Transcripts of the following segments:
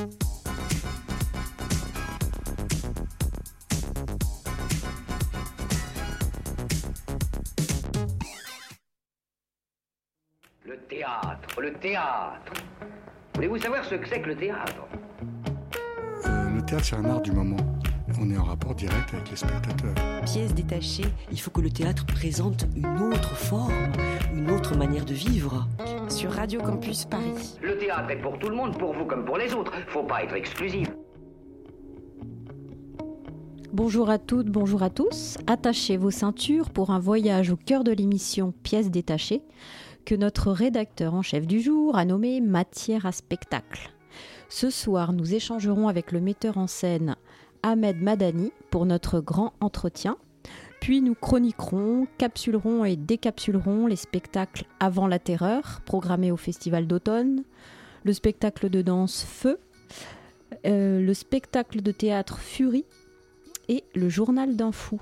Le théâtre, le théâtre. Voulez-vous savoir ce que c'est que le théâtre? Euh, le théâtre, c'est un art du moment. On est en rapport direct avec les spectateurs. Pièce détachée, il faut que le théâtre présente une autre forme, une autre manière de vivre. Sur Radio Campus Paris. Le théâtre est pour tout le monde, pour vous comme pour les autres. Faut pas être exclusif. Bonjour à toutes, bonjour à tous. Attachez vos ceintures pour un voyage au cœur de l'émission Pièces détachées que notre rédacteur en chef du jour a nommé Matière à spectacle. Ce soir, nous échangerons avec le metteur en scène Ahmed Madani pour notre grand entretien. Puis nous chroniquerons, capsulerons et décapsulerons les spectacles Avant la Terreur, programmés au Festival d'automne, le spectacle de danse Feu, euh, le spectacle de théâtre Furie et le journal d'un fou.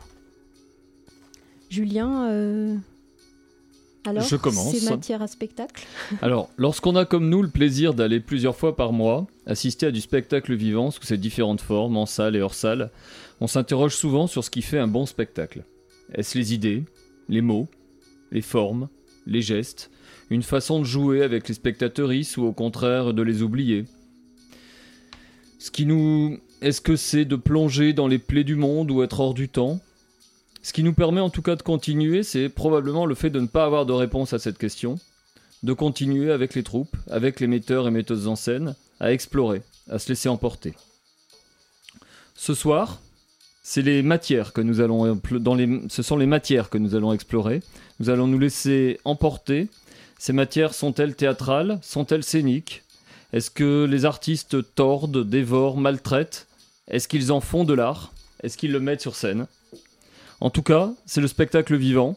Julien, euh, alors, Je commence. c'est matière à spectacle? Alors, lorsqu'on a comme nous le plaisir d'aller plusieurs fois par mois assister à du spectacle vivant sous ses différentes formes, en salle et hors salle, on s'interroge souvent sur ce qui fait un bon spectacle. Est-ce les idées, les mots, les formes, les gestes, une façon de jouer avec les spectateuristes ou au contraire de les oublier? Ce qui nous... Est-ce que c'est de plonger dans les plaies du monde ou être hors du temps? Ce qui nous permet en tout cas de continuer, c'est probablement le fait de ne pas avoir de réponse à cette question, de continuer avec les troupes, avec les metteurs et metteuses en scène, à explorer, à se laisser emporter. Ce soir, ce sont les matières que nous allons explorer. Nous allons nous laisser emporter. Ces matières sont-elles théâtrales? Sont-elles scéniques? Est-ce que les artistes tordent, dévorent, maltraitent? Est-ce qu'ils en font de l'art? Est-ce qu'ils le mettent sur scène? En tout cas, c'est le spectacle vivant.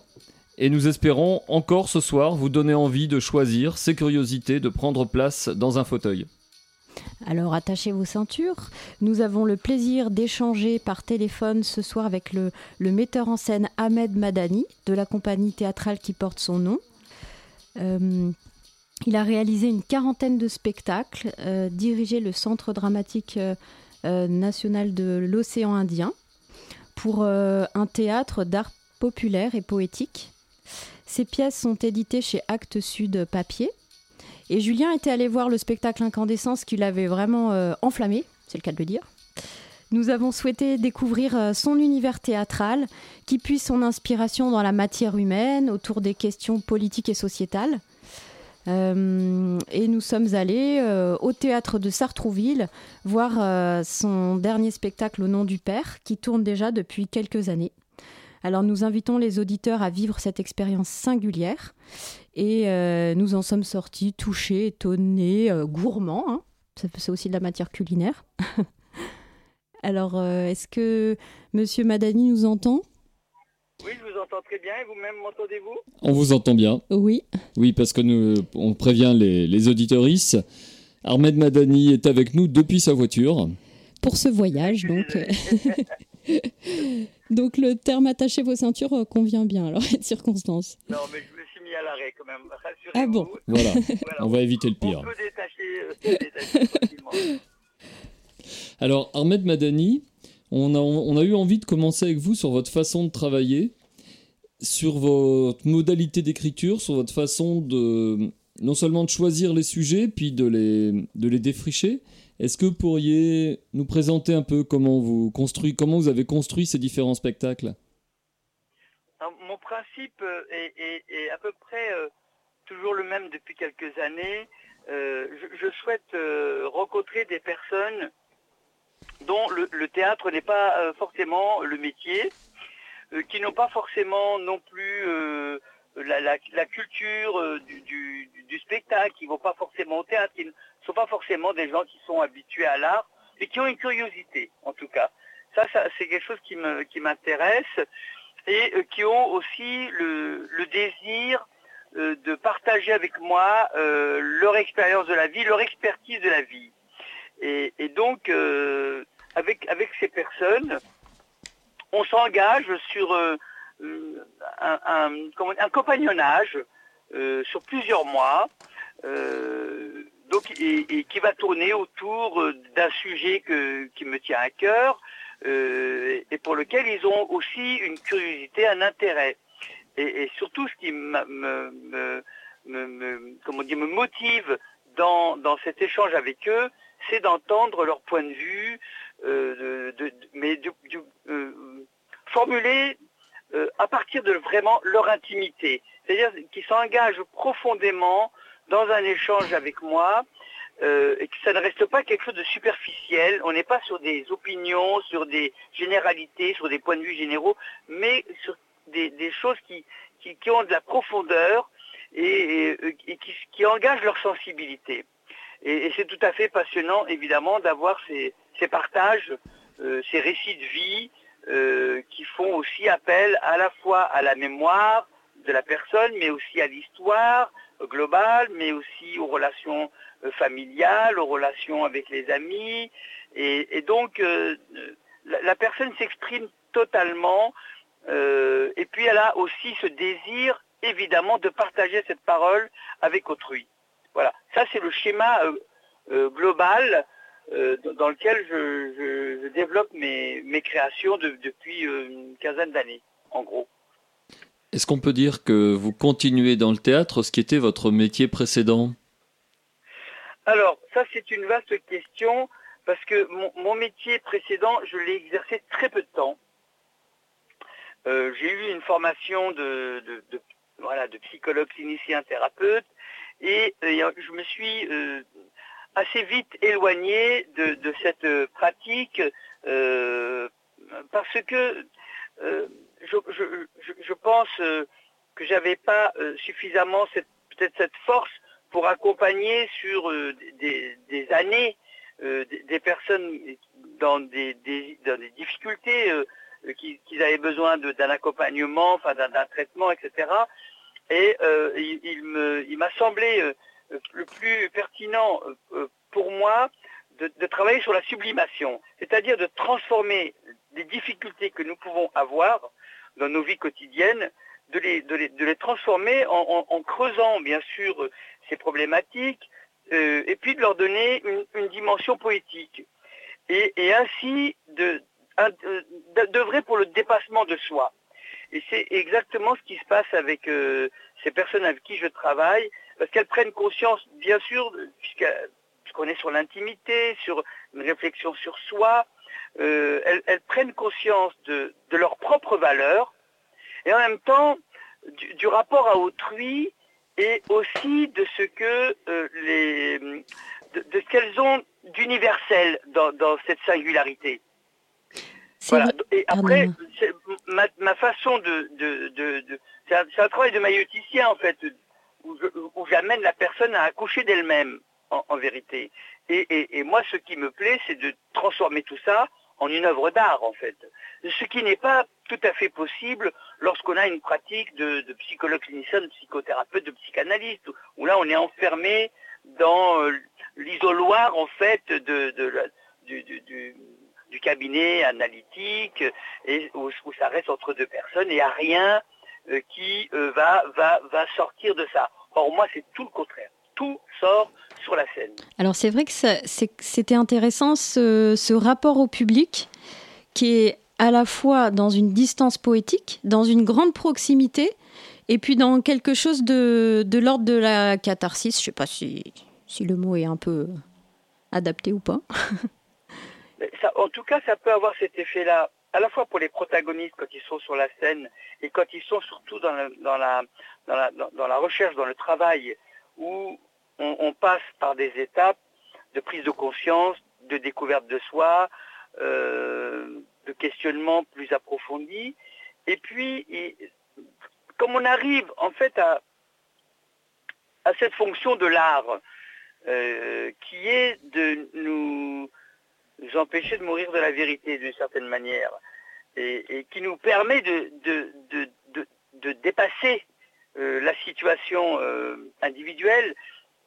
Et nous espérons encore ce soir vous donner envie de choisir ces curiosités, de prendre place dans un fauteuil. Alors attachez vos ceintures. Nous avons le plaisir d'échanger par téléphone ce soir avec le, metteur en scène Ahmed Madani de la compagnie théâtrale qui porte son nom. Euh, il a réalisé une quarantaine de spectacles, euh, dirigé le Centre dramatique euh, national de l'océan Indien pour un théâtre d'art populaire et poétique. Ses pièces sont éditées chez Actes Sud Papier. Et Julien était allé voir le spectacle Incandescence qui l'avait vraiment euh, enflammé, c'est le cas de le dire. Nous avons souhaité découvrir euh, son univers théâtral qui puise son inspiration dans la matière humaine autour des questions politiques et sociétales. Euh, et nous sommes allés au théâtre de Sartrouville voir son dernier spectacle au nom du Père qui tourne déjà depuis quelques années. Alors nous invitons les auditeurs à vivre cette expérience singulière et euh, nous en sommes sortis touchés, étonnés, euh, gourmands. hein. Ça- C'est aussi de la matière culinaire. Alors, euh, est-ce que Monsieur Madani nous entend? Oui, je vous entends très bien. Et vous-même, m'entendez-vous? On vous entend bien. Oui. Oui, parce que nous, on prévient les, les auditoristes. Ahmed Madani est avec nous depuis sa voiture. Pour ce voyage, donc. donc le terme attacher vos ceintures convient bien alors à cette circonstance. Non, mais à l'arrêt quand même. Ah bon Voilà, Voilà, on va éviter le on pire. peut détacher, euh, détacher. Alors, Ahmed Madani, on a, on a eu envie de commencer avec vous sur votre façon de travailler, sur votre modalité d'écriture, sur votre façon de non seulement de choisir les sujets, puis de les, de les défricher. Est-ce que vous pourriez nous présenter un peu comment vous, construit, comment vous avez construit ces différents spectacles? Mon principe euh, est, à peu près euh, toujours le même depuis quelques années. Euh, je, souhaite rencontrer des personnes dont le, théâtre n'est pas forcément le métier, qui n'ont pas forcément non plus la, culture du, spectacle, qui ne vont pas forcément au théâtre, qui ne sont pas forcément des gens qui sont habitués à l'art, mais qui ont une curiosité en tout cas. Ça, c'est quelque chose qui me- qui m'intéresse et euh, qui ont aussi le, désir euh, de partager avec moi euh, leur expérience de la vie, leur expertise de la vie. Et, donc, avec, ces personnes, on s'engage sur un, compagnonnage sur plusieurs mois, et, qui va tourner autour d'un sujet qui me tient à cœur et pour lequel ils ont aussi une curiosité, un intérêt. Et, surtout, ce qui me, me, me, comment me motive dans, cet échange avec eux, c'est d'entendre leur point de vue, euh, mais euh, formulé euh, à partir de vraiment leur intimité. C'est-à-dire qu'ils s'engagent profondément dans un échange avec moi et que ça ne reste pas quelque chose de superficiel. On n'est pas sur des opinions, sur des généralités, sur des points de vue généraux, mais sur des, choses qui, ont de la profondeur et, qui, engagent leur sensibilité. Et, c'est tout à fait passionnant, évidemment, d'avoir ces, partages, euh, ces récits de vie euh, qui font aussi appel à la fois à la mémoire de la personne, mais aussi à l'histoire globale, mais aussi aux relations euh, familiales, aux relations avec les amis. Et, donc, la, personne s'exprime totalement. et puis, elle a aussi ce désir, évidemment, de partager cette parole avec autrui. Voilà, ça c'est le schéma euh, euh, global euh, dans lequel je, développe mes, créations depuis une quinzaine d'années, en gros. Est-ce qu'on peut dire que vous continuez dans le théâtre, ce qui était votre métier précédent? Alors, ça c'est une vaste question, parce que mon, métier précédent, je l'ai exercé très peu de temps. j'ai eu une formation de, voilà, de psychologue clinicien thérapeute et euh, je me suis euh, assez vite éloigné de, cette euh, pratique parce que je, pense que j'avais pas suffisamment peut-être cette force pour accompagner sur des, années des, personnes dans des, difficultés, qu'ils avaient besoin d'un accompagnement, d'un traitement, etc. Et euh, il, m'a semblé euh, le plus pertinent euh, pour moi de, travailler sur la sublimation, c'est-à-dire de transformer les difficultés que nous pouvons avoir dans nos vies quotidiennes, de les, transformer en, creusant bien sûr ces problématiques, et puis de leur donner une, dimension poétique. Et, ainsi d'œuvrer pour le dépassement de soi. Et c'est exactement ce qui se passe avec euh, ces personnes avec qui je travaille, parce qu'elles prennent conscience, bien sûr, puisqu'on est sur l'intimité, sur une réflexion sur soi, euh, elles, prennent conscience de, leurs propres valeurs, et en même temps du, rapport à autrui, et aussi de ce que euh, les de, ce qu'elles ont d'universel dans cette singularité. Voilà. Et après, ma, façon de... c'est un, travail de maïoticien, en fait, où j'amène la personne à accoucher d'elle-même, en, vérité. Et, moi, ce qui me plaît, c'est de transformer tout ça en une œuvre d'art, en fait. Ce qui n'est pas tout à fait possible lorsqu'on a une pratique de, psychologue clinicien, de psychothérapeute, de psychanalyste, où là, on est enfermé dans euh, l'isoloir, en fait, du cabinet analytique et où, ça reste entre deux personnes et il n'y a rien euh, qui euh, va sortir de ça. Or, moi, c'est tout le contraire. Tout sort sur la scène. Alors, c'est vrai que c'était intéressant ce, ce rapport au public qui est à la fois dans une distance poétique, dans une grande proximité, et puis dans quelque chose de, de l'ordre de la catharsis. Je ne sais pas si, si le mot est un peu adapté ou pas. en tout cas, ça peut avoir cet effet-là, à la fois pour les protagonistes quand ils sont sur la scène et quand ils sont surtout dans, la, recherche, dans le travail, où on, passe par des étapes de prise de conscience, de découverte de soi, euh, de questionnement plus approfondi. Et puis, comme on arrive en fait à, cette fonction de l'art, euh, qui est de nous empêcher de mourir de la vérité d'une certaine manière, et, qui nous permet de, dépasser euh, la situation individuelle.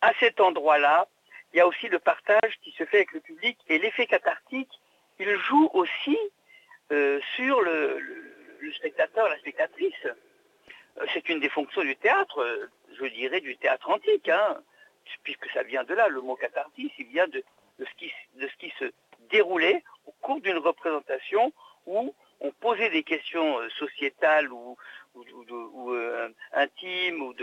À cet endroit-là, il y a aussi le partage qui se fait avec le public et l'effet cathartique, il joue aussi euh, sur le, spectateur, la spectatrice. C'est une des fonctions du théâtre, je dirais du théâtre antique. Hein. puisque ça vient de là, le mot catharsis, il vient de, ce, qui, de ce qui se déroulait au cours d'une représentation où on posait des questions euh, sociétales ou, ou, euh, intimes ou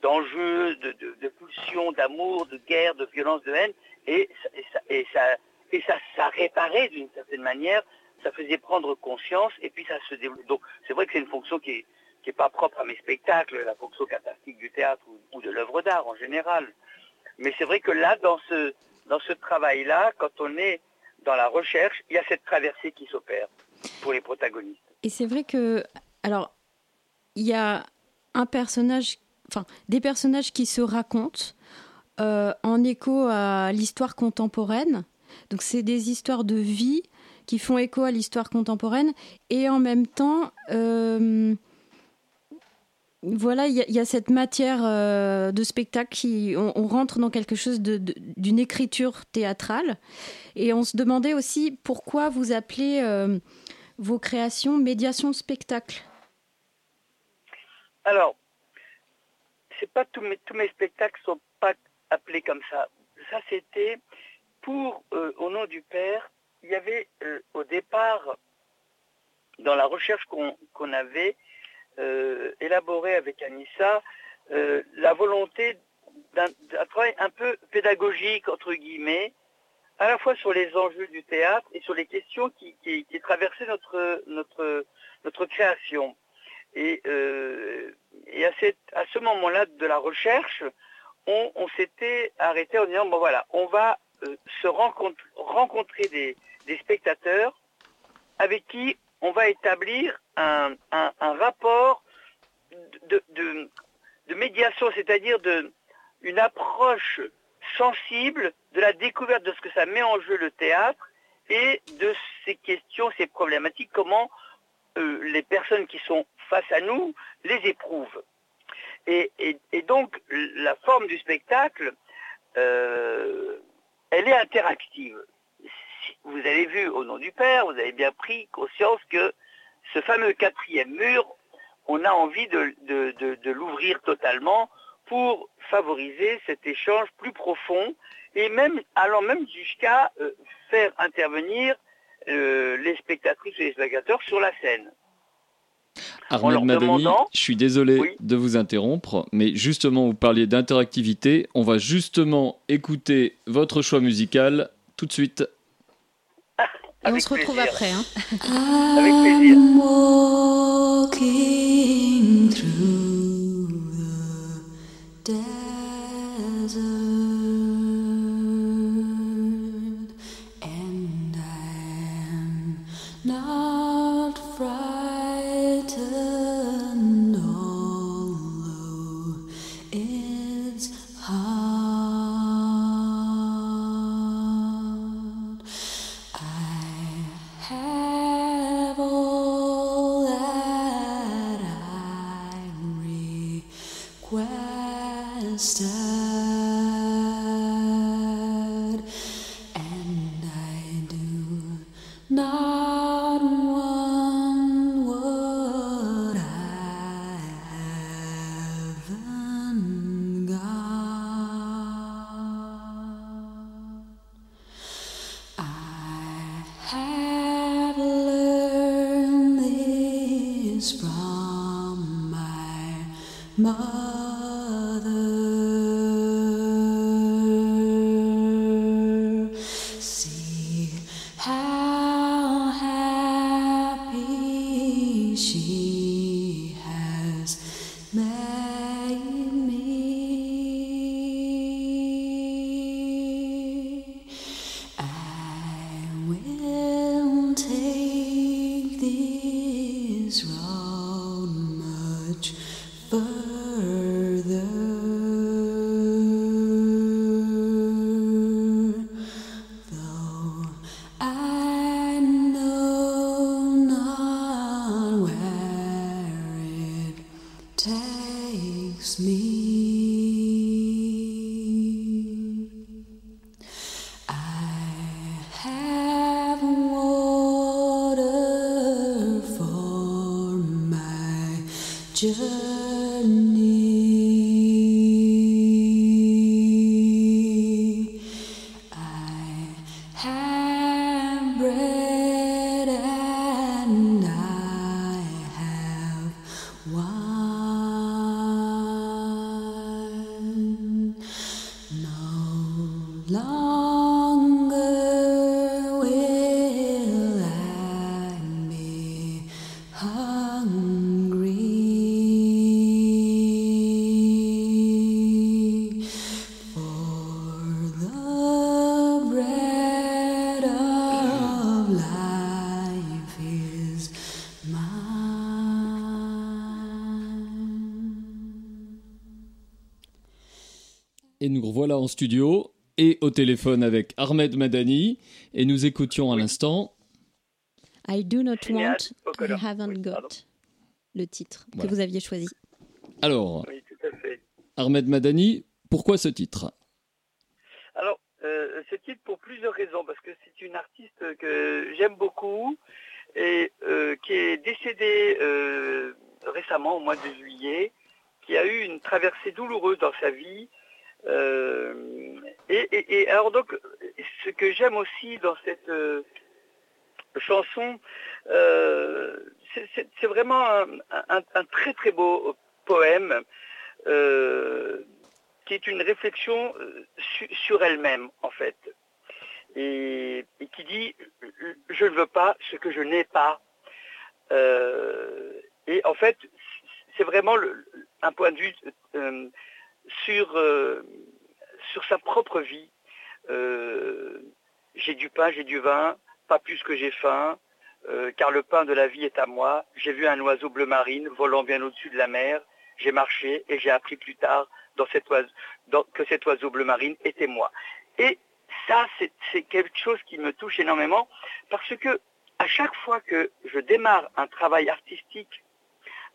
d'enjeux, de, de, de, pulsions, d'amour, de guerre, de violence, de haine, et, ça, et, ça, et ça, ça réparait d'une certaine manière, ça faisait prendre conscience, et puis ça se développe. Donc c'est vrai que c'est une fonction qui est, qui n'est pas propre à mes spectacles, la fonction cathartique du théâtre ou, de l'œuvre d'art en général. Mais c'est vrai que là, dans ce, dans ce travail-là, quand on est dans la recherche, il y a cette traversée qui s'opère pour les protagonistes. Et c'est vrai que, alors, il y a un personnage, enfin, des personnages qui se racontent euh, en écho à l'histoire contemporaine. Donc, c'est des histoires de vie qui font écho à l'histoire contemporaine et en même temps. Euh, voilà, il y, a cette matière euh, de spectacle qui, on, rentre dans quelque chose d'une écriture théâtrale. Et on se demandait aussi pourquoi vous appelez vos créations médiation spectacle. Alors, c'est pas tous mes, tous mes spectacles sont pas appelés comme ça. Ça, c'était pour euh, Au nom du Père. Il y avait au départ, dans la recherche qu'on avait, euh, élaboré avec Anissa euh, la volonté d'un travail un peu pédagogique, entre guillemets, à la fois sur les enjeux du théâtre et sur les questions qui, traversaient notre création. Et, euh, à, ce moment-là de la recherche, on, s'était arrêté en disant, bon voilà, on va se rencontre, rencontrer des, spectateurs avec qui on va établir un, rapport de, médiation, c'est-à-dire une approche sensible de la découverte de ce que ça met en jeu le théâtre et de ces questions, ces problématiques, comment euh, les personnes qui sont face à nous les éprouvent. Et, donc la forme du spectacle, euh, elle est interactive vous avez vu au nom du Père, vous avez bien pris conscience que ce fameux quatrième mur, on a envie de, l'ouvrir totalement pour favoriser cet échange plus profond et même allant même jusqu'à euh, faire intervenir euh, les spectatrices et les spectateurs sur la scène. Arnaud Madani, je suis désolé de vous interrompre, mais justement, vous parliez d'interactivité. On va justement écouter votre choix musical tout de suite. Et on se retrouve après. Hein. Avec plaisir. Journey. En studio et au téléphone avec Ahmed Madani. Et nous écoutions à l'instant. I do not want, I color. haven't got. Le titre Voilà. que vous aviez choisi. Alors, Oui, tout à fait. Ahmed Madani, pourquoi ce titre? Alors, euh, ce titre pour plusieurs raisons, parce que c'est une artiste que j'aime beaucoup et euh, qui est décédée euh, récemment, au mois de juillet, qui a eu une traversée douloureuse dans sa vie. Euh, et, et- et alors donc, ce que j'aime aussi dans cette euh, chanson, euh, c'est- vraiment un, très très beau poème. euh, qui est une réflexion su- sur elle-même, en fait. Et, qui dit Je ne veux pas ce que je n'ai pas. Et en fait, c'est vraiment un point de vue sur, sur sa propre vie. Euh, j'ai du pain, j'ai du vin, pas plus que j'ai faim, euh, car le pain de la vie est à moi. J'ai vu un oiseau bleu marine volant bien au-dessus de la mer. J'ai marché et j'ai appris plus tard que cet oiseau bleu marine était moi. Et ça, c'est quelque chose qui me touche énormément parce que à chaque fois que je démarre un travail artistique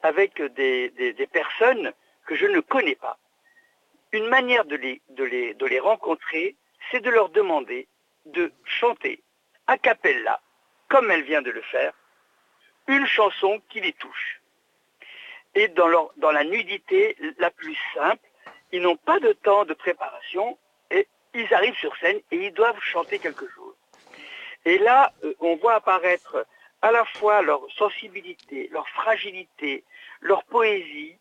avec des, personnes que je ne connais pas, une manière de les rencontrer, c'est de leur demander de chanter a cappella, comme elle vient de le faire, une chanson qui les touche. Et dans, la nudité la plus simple, ils n'ont pas de temps de préparation et ils arrivent sur scène et ils doivent chanter quelque chose. Et là, euh, on voit apparaître à la fois leur sensibilité, leur fragilité, leur poésie,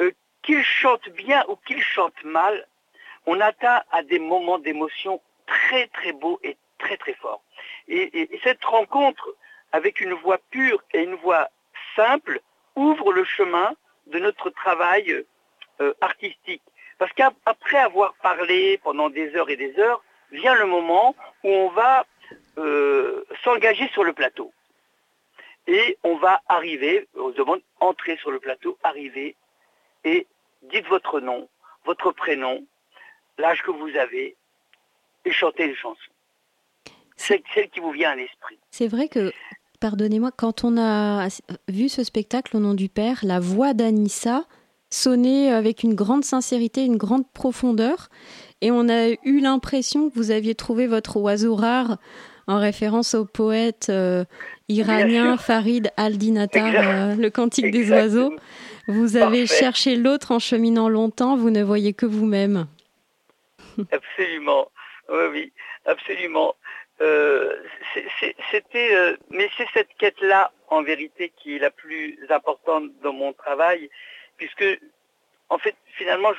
euh, qu'ils chantent bien ou qu'ils chantent mal, on atteint à des moments d'émotion très très beaux et très très forts. Et, et- et cette rencontre avec une voix pure et une voix simple ouvre le chemin de notre travail euh, artistique. Parce qu'après avoir parlé pendant des heures et des heures, vient le moment où on va euh, s'engager sur le plateau. Et on va arriver, on se demande, entrer sur le plateau, arriver, et dites votre nom, votre prénom, l'âge que vous avez, et chantez une chanson. C'est celle qui vous vient à l'esprit. C'est vrai que, pardonnez-moi, quand on a vu ce spectacle au nom du Père, la voix d'Anissa sonnait avec une grande sincérité, une grande profondeur, et on a eu l'impression que vous aviez trouvé votre oiseau rare en référence au poète euh, iranien. Farid al-Dinatar, euh, le cantique des oiseaux. Vous avez Parfait. cherché l'autre en cheminant longtemps, vous ne voyez que vous-même. Absolument. Oui, absolument. Euh, C'était, euh, mais c'est cette quête-là, en vérité, qui est la plus importante dans mon travail, puisque, en fait, finalement,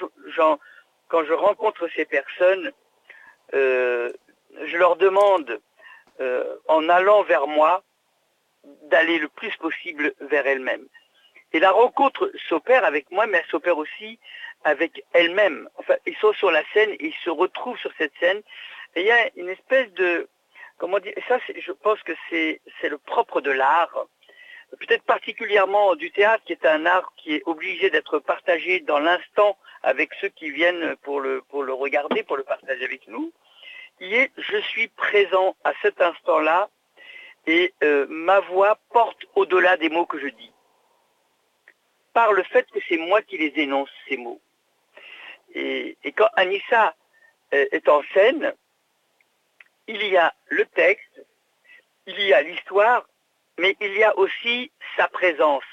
quand je rencontre ces personnes, euh, je leur demande, en allant vers moi, d'aller le plus possible vers elles-mêmes. Et la rencontre s'opère avec moi, mais elle s'opère aussi avec elles-mêmes. Enfin, ils sont sur la scène, et ils se retrouvent sur cette scène, et il y a une espèce de, comment dire, ça, je pense que c'est le propre de l'art, peut-être particulièrement du théâtre, qui est un art qui est obligé d'être partagé dans l'instant avec ceux qui viennent pour le, regarder, pour le partager avec nous, qui est je suis présent à cet instant-là et euh, ma voix porte au-delà des mots que je dis. Par le fait que c'est moi qui les énonce, ces mots. Et, quand Anissa euh, est en scène, il y a le texte, il y a l'histoire, mais il y a aussi sa présence,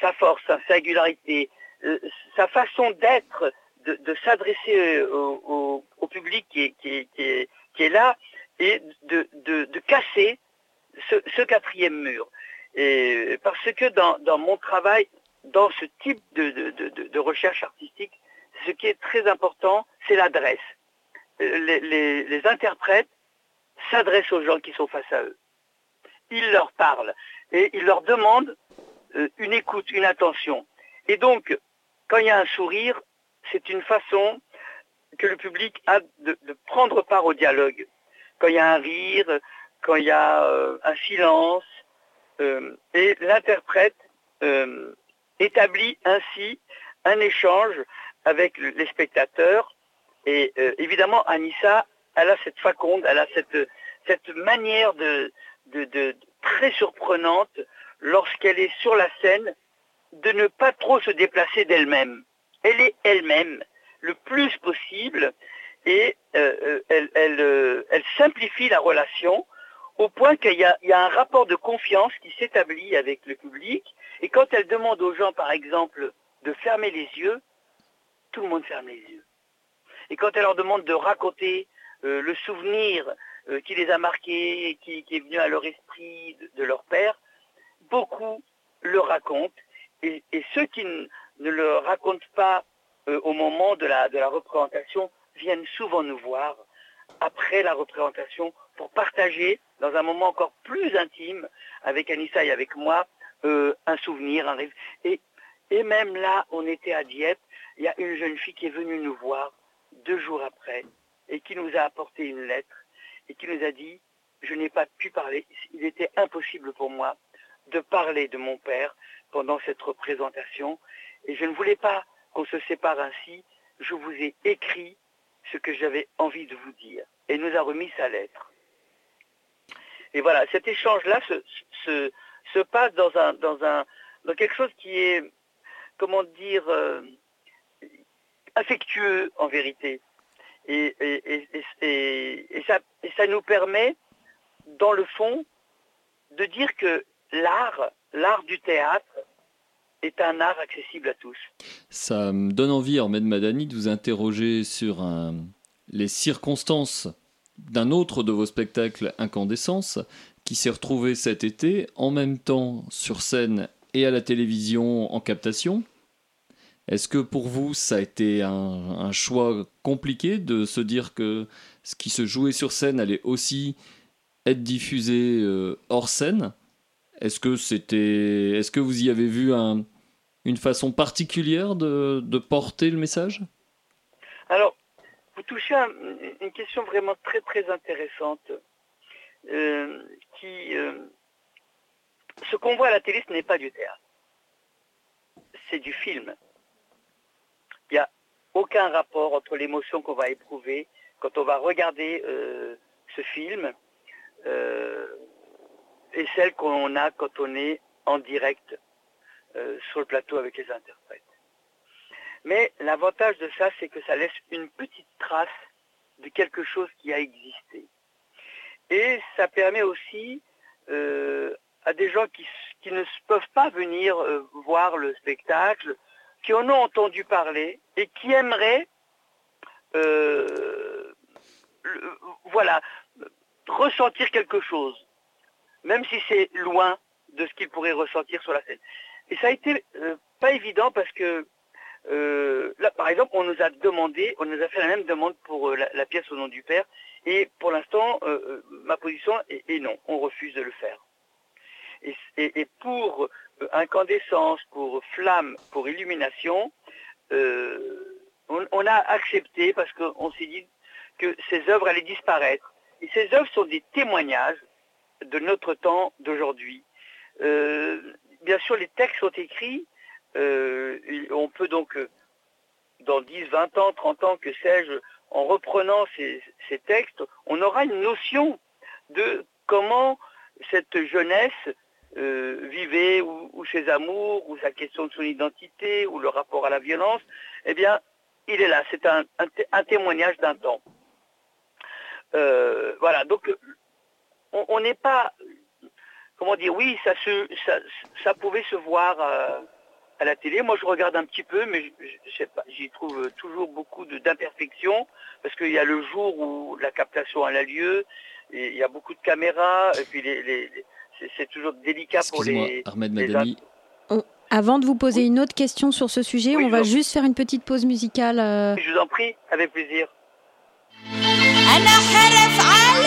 sa force, sa singularité, euh, sa façon d'être, de, s'adresser au, public qui est, là, et de, casser ce, quatrième mur. Et parce que dans, mon travail, dans ce type de recherche artistique, ce qui est très important, c'est l'adresse. Les, interprètes s'adressent aux gens qui sont face à eux. Ils leur parlent et ils leur demandent euh, une écoute, une attention. Et donc, quand il y a un sourire, c'est une façon que le public a de, prendre part au dialogue. Quand il y a un rire, quand il y a euh, un silence, euh, et l'interprète établit ainsi un échange avec le- les spectateurs. Et euh, évidemment, Anissa, elle a cette faconde, elle a cette, cette manière de, très surprenante lorsqu'elle est sur la scène de ne pas trop se déplacer d'elle-même. Elle est elle-même le plus possible et euh, euh, elle, simplifie la relation au point qu'il y a un rapport de confiance qui s'établit avec le public. Et quand elle demande aux gens, par exemple, de fermer les yeux, tout le monde ferme les yeux. Et quand elle leur demande de raconter euh, le souvenir euh, qui les a marqués, et qui, qui est venu à leur esprit de, leur père, beaucoup le racontent. Et, ceux qui ne le racontent pas euh, au moment de la, représentation viennent souvent nous voir après la représentation pour partager dans un moment encore plus intime avec Anissa et avec moi un souvenir, un. Et, et même là, on était à Dieppe, il y a une jeune fille qui est venue nous voir deux jours après et qui nous a apporté une lettre et qui nous a dit, je n'ai pas pu parler, il était impossible pour moi de parler de mon père pendant cette représentation et je ne voulais pas qu'on se sépare ainsi, je vous ai écrit ce que j'avais envie de vous dire. Et nous a remis sa lettre. Et voilà, cet échange-là se, se, se passe dans quelque chose qui est, comment dire, euh, affectueux en vérité. Et, ça, nous permet, dans le fond, de dire que l'art, l'art du théâtre, est un art accessible à tous. Ça me donne envie, Ahmed Madani, de vous interroger sur les circonstances d'un autre de vos spectacles, Incandescence, qui s'est retrouvé cet été en même temps sur scène et à la télévision en captation. Est-ce que pour vous, ça a été un, choix compliqué de se dire que ce qui se jouait sur scène allait aussi être diffusé euh, hors scène? Est-ce que est-ce que vous y avez vu un, une façon particulière de, de porter le message? Alors, vous touchez à une question vraiment très très intéressante, euh, qui, euh, ce qu'on voit à la télé, ce n'est pas du théâtre, c'est du film. Aucun rapport entre l'émotion qu'on va éprouver quand on va regarder euh, ce film euh, et celle qu'on a quand on est en direct euh, sur le plateau avec les interprètes. Mais l'avantage de ça, c'est que ça laisse une petite trace de quelque chose qui a existé. Et ça permet aussi à des gens qui, ne peuvent pas venir voir le spectacle, qui en ont entendu parler et qui aimeraient, euh, voilà, ressentir quelque chose, même si c'est loin de ce qu'ils pourraient ressentir sur la scène. Et ça a été euh, pas évident parce que euh, là, par exemple, on nous a demandé, on nous a fait la même demande pour la, pièce au nom du père, et pour l'instant, ma position est, non, on refuse de le faire. Et, pour incandescence, pour flamme, pour illumination, euh, on, a accepté parce qu'on s'est dit que ces œuvres allaient disparaître. Et ces œuvres sont des témoignages de notre temps d'aujourd'hui. Euh, bien sûr, les textes sont écrits. euh, on peut donc, euh, dans 10, 20 ans, 30 ans, que sais-je, en reprenant ces textes, on aura une notion de comment cette jeunesse euh, vivait, ou, ses amours, ou sa question de son identité, ou le rapport à la violence. Eh bien, il est là. C'est un, un té- un témoignage d'un temps. Euh, voilà, donc on n'est pas, comment dire, oui, ça, se, ça, ça pouvait se voir euh, à la télé. Moi, je regarde un petit peu, mais j'y trouve toujours beaucoup d'imperfections, parce qu'il y a le jour où la captation a lieu, il y a beaucoup de caméras, et puis les- c'est- c'est toujours délicat pour Excusez-moi, les. Ahmed les Madani. Avant de vous poser une autre question sur ce sujet, Oui, on je va vois. juste faire une petite pause musicale. euh, Je vous en prie, avec plaisir. أنا حرف عال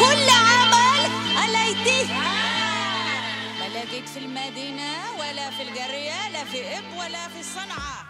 كل عمل عليتي ما لقيت في المدينة ولا في القرية لا في إب ولا في الصنعة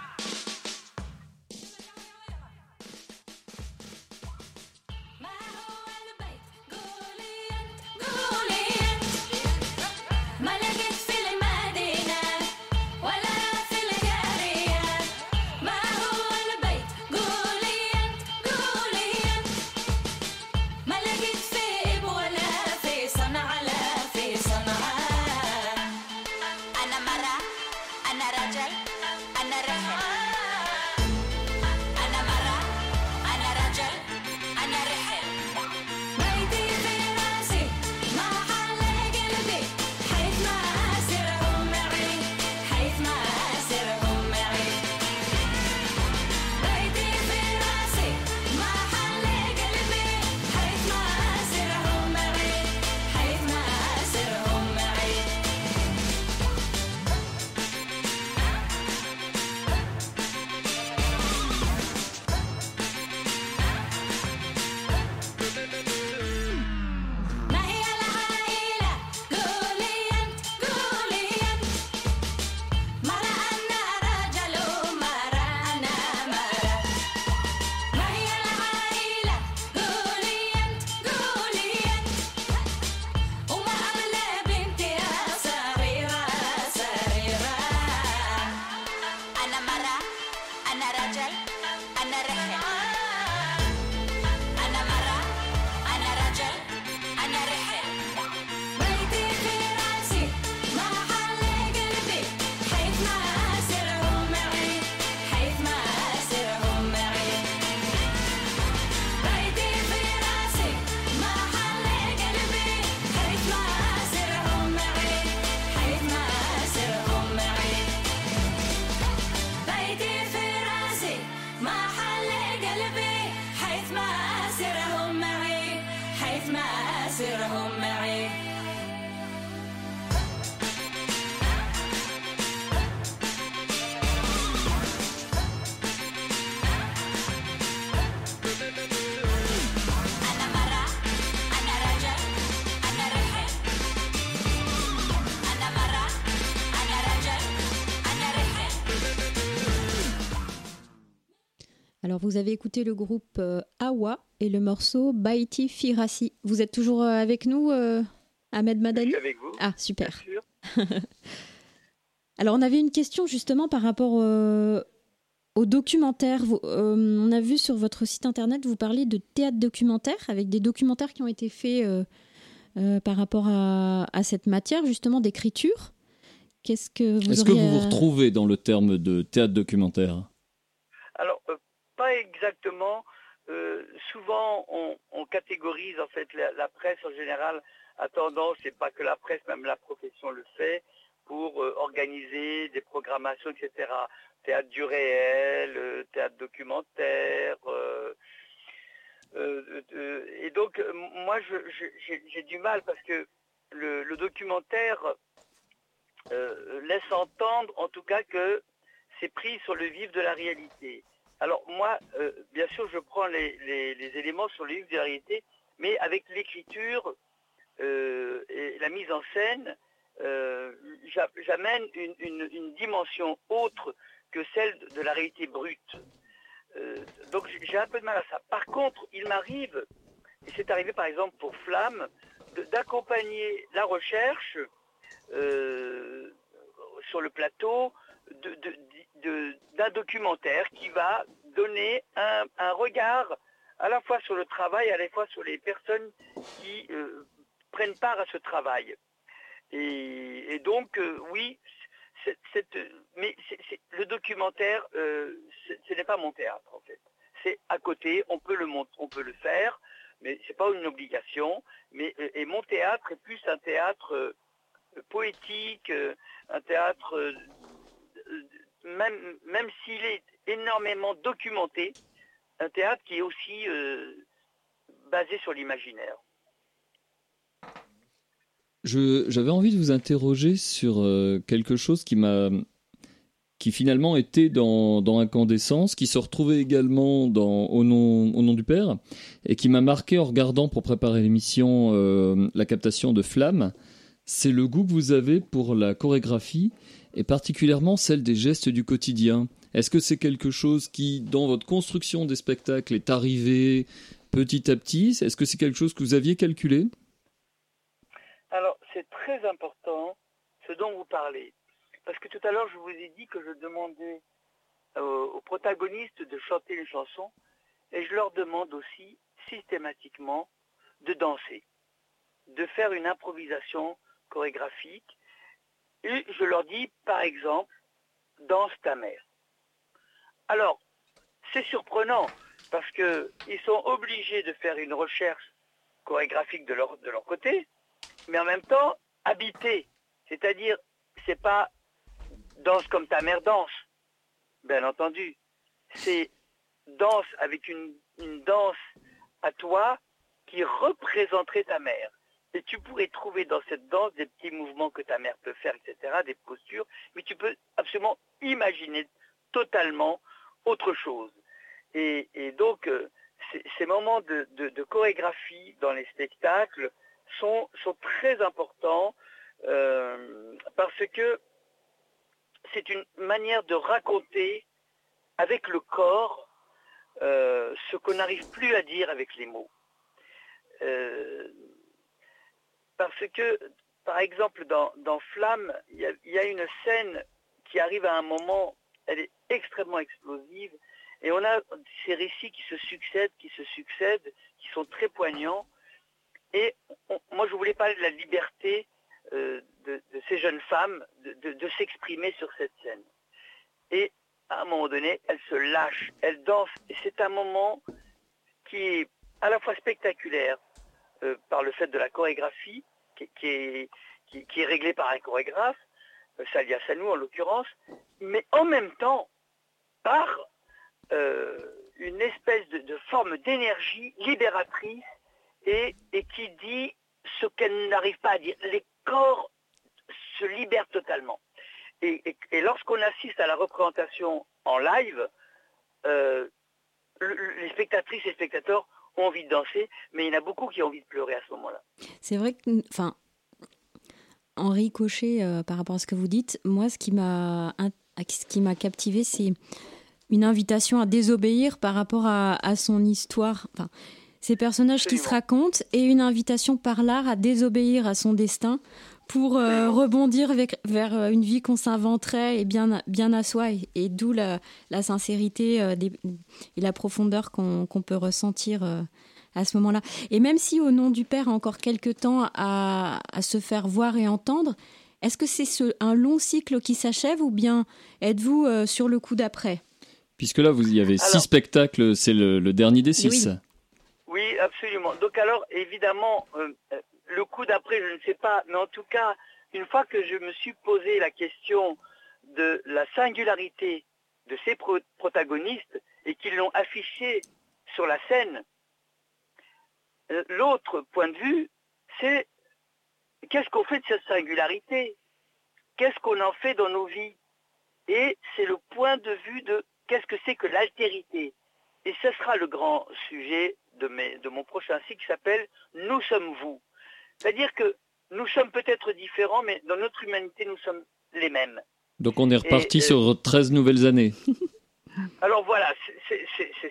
Alors, vous avez écouté le groupe euh, Awa et le morceau Baiti Firasi. Vous êtes toujours euh, avec nous, euh, Ahmed Je Madani suis avec vous. Ah, Bien super. sûr. Alors, on avait une question justement par rapport euh, au documentaire. Vous- euh, on a vu sur votre site internet, vous parlez de théâtre documentaire avec des documentaires qui ont été faits euh, euh, par rapport à, à cette matière, justement, d'écriture. Qu'est-ce que vous Est-ce que vous vous retrouvez dans le terme de théâtre documentaire? Pas exactement. Euh, souvent, on, catégorise en fait la, presse en général a tendance, et pas que la presse, même la profession le fait, pour euh, organiser des programmations, etc. Théâtre du réel, euh, théâtre documentaire. et donc, moi, j'ai du mal parce que le, le documentaire laisse entendre, en tout cas, que c'est pris sur le vif de la réalité. Alors moi, euh, bien sûr, je prends les, les- les éléments sur le vif de réalité, mais avec l'écriture euh, et la mise en scène, euh, j'a- j'amène une, une- dimension autre que celle de, la réalité brute. Donc j'ai- un peu de mal à ça. Par contre, il m'arrive, et c'est arrivé par exemple pour Flamme, d'accompagner la recherche sur le plateau d'un documentaire qui va donner un, regard à la fois sur le travail, à la fois sur les personnes qui euh, prennent part à ce travail. Et, donc, euh, oui, mais le documentaire, euh, ce n'est pas mon théâtre en fait. C'est à côté, on peut le, on peut le faire, mais c'est pas une obligation. Et mon théâtre est plus un théâtre poétique, un théâtre même, même s'il est énormément documenté, un théâtre qui est aussi euh, basé sur l'imaginaire. J'avais envie de vous interroger sur euh, quelque chose qui m'a qui finalement était dans, dans Incandescence, qui se retrouvait également dans Au nom, au nom du Père, et qui m'a marqué en regardant pour préparer l'émission euh, la captation de Flamme. C'est le goût que vous avez pour la chorégraphie, et particulièrement celle des gestes du quotidien. Est-ce que c'est quelque chose qui, dans votre construction des spectacles, est arrivé petit à petit? Est-ce que c'est quelque chose que vous aviez calculé? Alors, c'est très important ce dont vous parlez. Parce que tout à l'heure, je vous ai dit que je demandais euh, aux protagonistes de chanter une chanson et je leur demande aussi systématiquement de danser, de faire une improvisation chorégraphique. Et je leur dis, par exemple, danse ta mère. Alors, c'est surprenant parce qu'ils sont obligés de faire une recherche chorégraphique de leur, côté, mais en même temps habiter. C'est-à-dire, c'est pas danse comme ta mère danse, bien entendu. C'est danse avec une danse à toi qui représenterait ta mère. Et tu pourrais trouver dans cette danse des petits mouvements que ta mère peut faire, etc., des postures, mais tu peux absolument imaginer totalement autre chose. Et, donc, euh, ces, moments de, chorégraphie dans les spectacles sont, très importants euh, parce que c'est une manière de raconter avec le corps euh, ce qu'on n'arrive plus à dire avec les mots. Parce que, par exemple, dans, dans Flamme, il y, a- une scène qui arrive à un moment, elle est extrêmement explosive, et on a ces récits qui se succèdent, qui se succèdent, qui sont très poignants. Et moi, je voulais parler de la liberté euh, de, ces jeunes femmes de s'exprimer sur cette scène. Et à un moment donné, elles se lâchent, elles dansent. Et c'est un moment qui est à la fois spectaculaire euh, par le fait de la chorégraphie, qui, est, réglée par un chorégraphe, euh, Salia Sanou en l'occurrence, mais en même temps par euh, une espèce de, forme d'énergie libératrice et, qui dit ce qu'elle n'arrive pas à dire. Les corps se libèrent totalement. Et, lorsqu'on assiste à la représentation en live, euh, le- le- les spectatrices et spectateurs ont envie de danser, mais il y en a beaucoup qui ont envie de pleurer à ce moment-là. C'est vrai que, enfin, Henri Cochet, euh, par rapport à ce que vous dites, moi, ce qui m'a, ce qui m'a captivé, c'est une invitation à désobéir par rapport à, à son histoire. Enfin, ces personnages qui se racontent et une invitation par l'art à désobéir à son destin pour euh, rebondir avec- vers euh, une vie qu'on s'inventerait et bien, bien à soi, et, et d'où la, la sincérité euh, des- et la profondeur qu'on peut ressentir euh, à ce moment-là. Et même si au nom du Père a encore quelques temps à, à se faire voir et entendre, est-ce que c'est ce- un long cycle qui s'achève ou bien êtes-vous euh, sur le coup d'après? Puisque là, vous y avez six spectacles, c'est le, le dernier des six. oui. Oui, absolument. Donc alors, évidemment, le coup d'après, je ne sais pas, mais en tout cas, une fois que je me suis posé la question de la singularité de ces pro- protagonistes et qu'ils l'ont affiché sur la scène, euh, l'autre point de vue, c'est qu'est-ce qu'on fait de cette singularité? Qu'est-ce qu'on en fait dans nos vies? Et c'est le point de vue de qu'est-ce que c'est que l'altérité. Et ce sera le grand sujet de, de mon prochain cycle qui s'appelle Nous sommes vous. C'est-à-dire que nous sommes peut-être différents, mais dans notre humanité, nous sommes les mêmes. Donc on est reparti Et, euh, sur 13 nouvelles années. Alors voilà, c'est-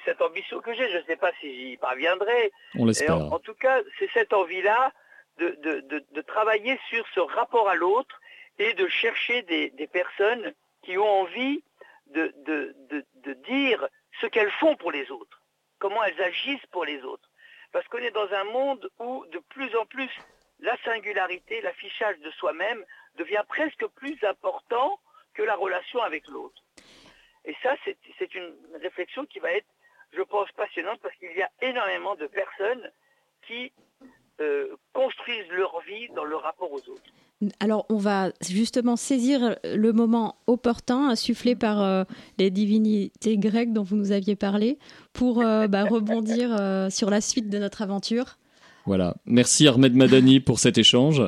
cette ambition que j'ai. Je ne sais pas si j'y parviendrai. On l'espère. en, en tout cas, c'est cette envie-là de, de- de- de travailler sur ce rapport à l'autre et de chercher des, des personnes qui ont envie de- de dire ce qu'elles font pour les autres, comment elles agissent pour les autres. Parce qu'on est dans un monde où de plus en plus la singularité, l'affichage de soi-même devient presque plus important que la relation avec l'autre. Et ça, c'est une réflexion qui va être, je pense, passionnante parce qu'il y a énormément de personnes qui euh, construisent leur vie dans le rapport aux autres. Alors, on va justement saisir le moment opportun, insufflé par euh, les divinités grecques dont vous nous aviez parlé, pour euh, bah, rebondir sur la suite de notre aventure. Voilà. Merci Ahmed Madani pour cet échange.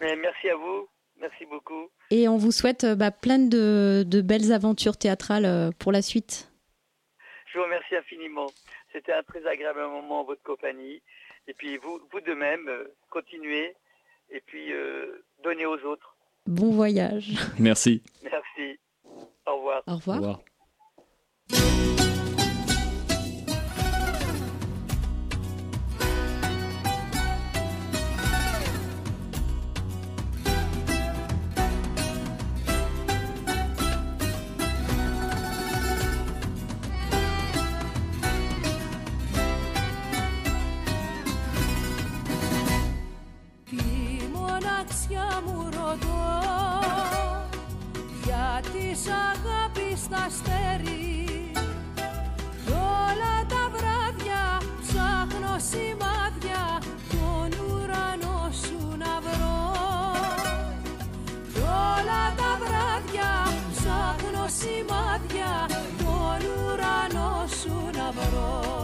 Merci à vous. Merci beaucoup. Et on vous souhaite euh, bah, plein de, de belles aventures théâtrales euh, pour la suite. Je vous remercie infiniment. C'était un très agréable moment en votre compagnie. Et puis vous, vous de même, euh, continuez et puis euh, donnez aux autres. Bon voyage. Merci. Merci. Au revoir. Au revoir. Au revoir. Μοναξιά μου ρωτώ Γιατί σ' αγάπης στα αστέρι Κι όλα τα βράδια ψάχνω σημάδια Τον ουρανό σου να βρω. Κι όλα τα βράδια ψάχνω σημάδια Τον ουρανό σου να βρω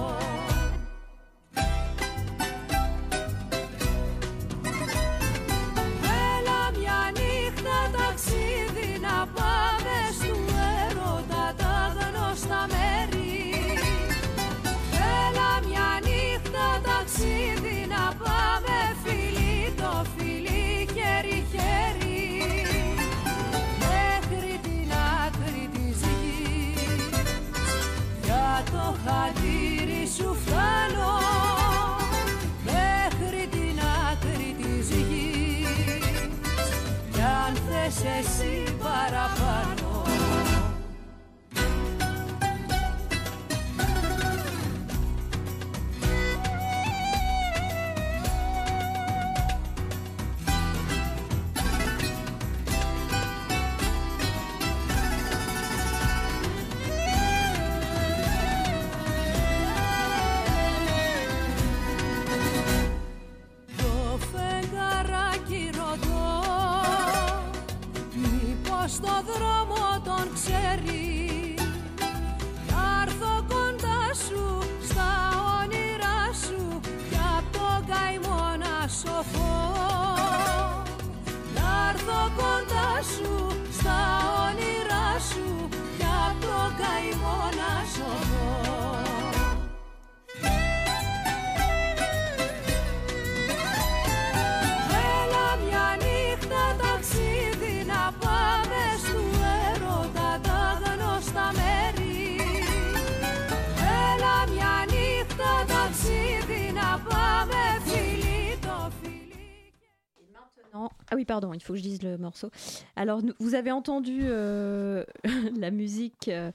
il faut que je dise le morceau. Alors, vous avez entendu euh, la musique euh,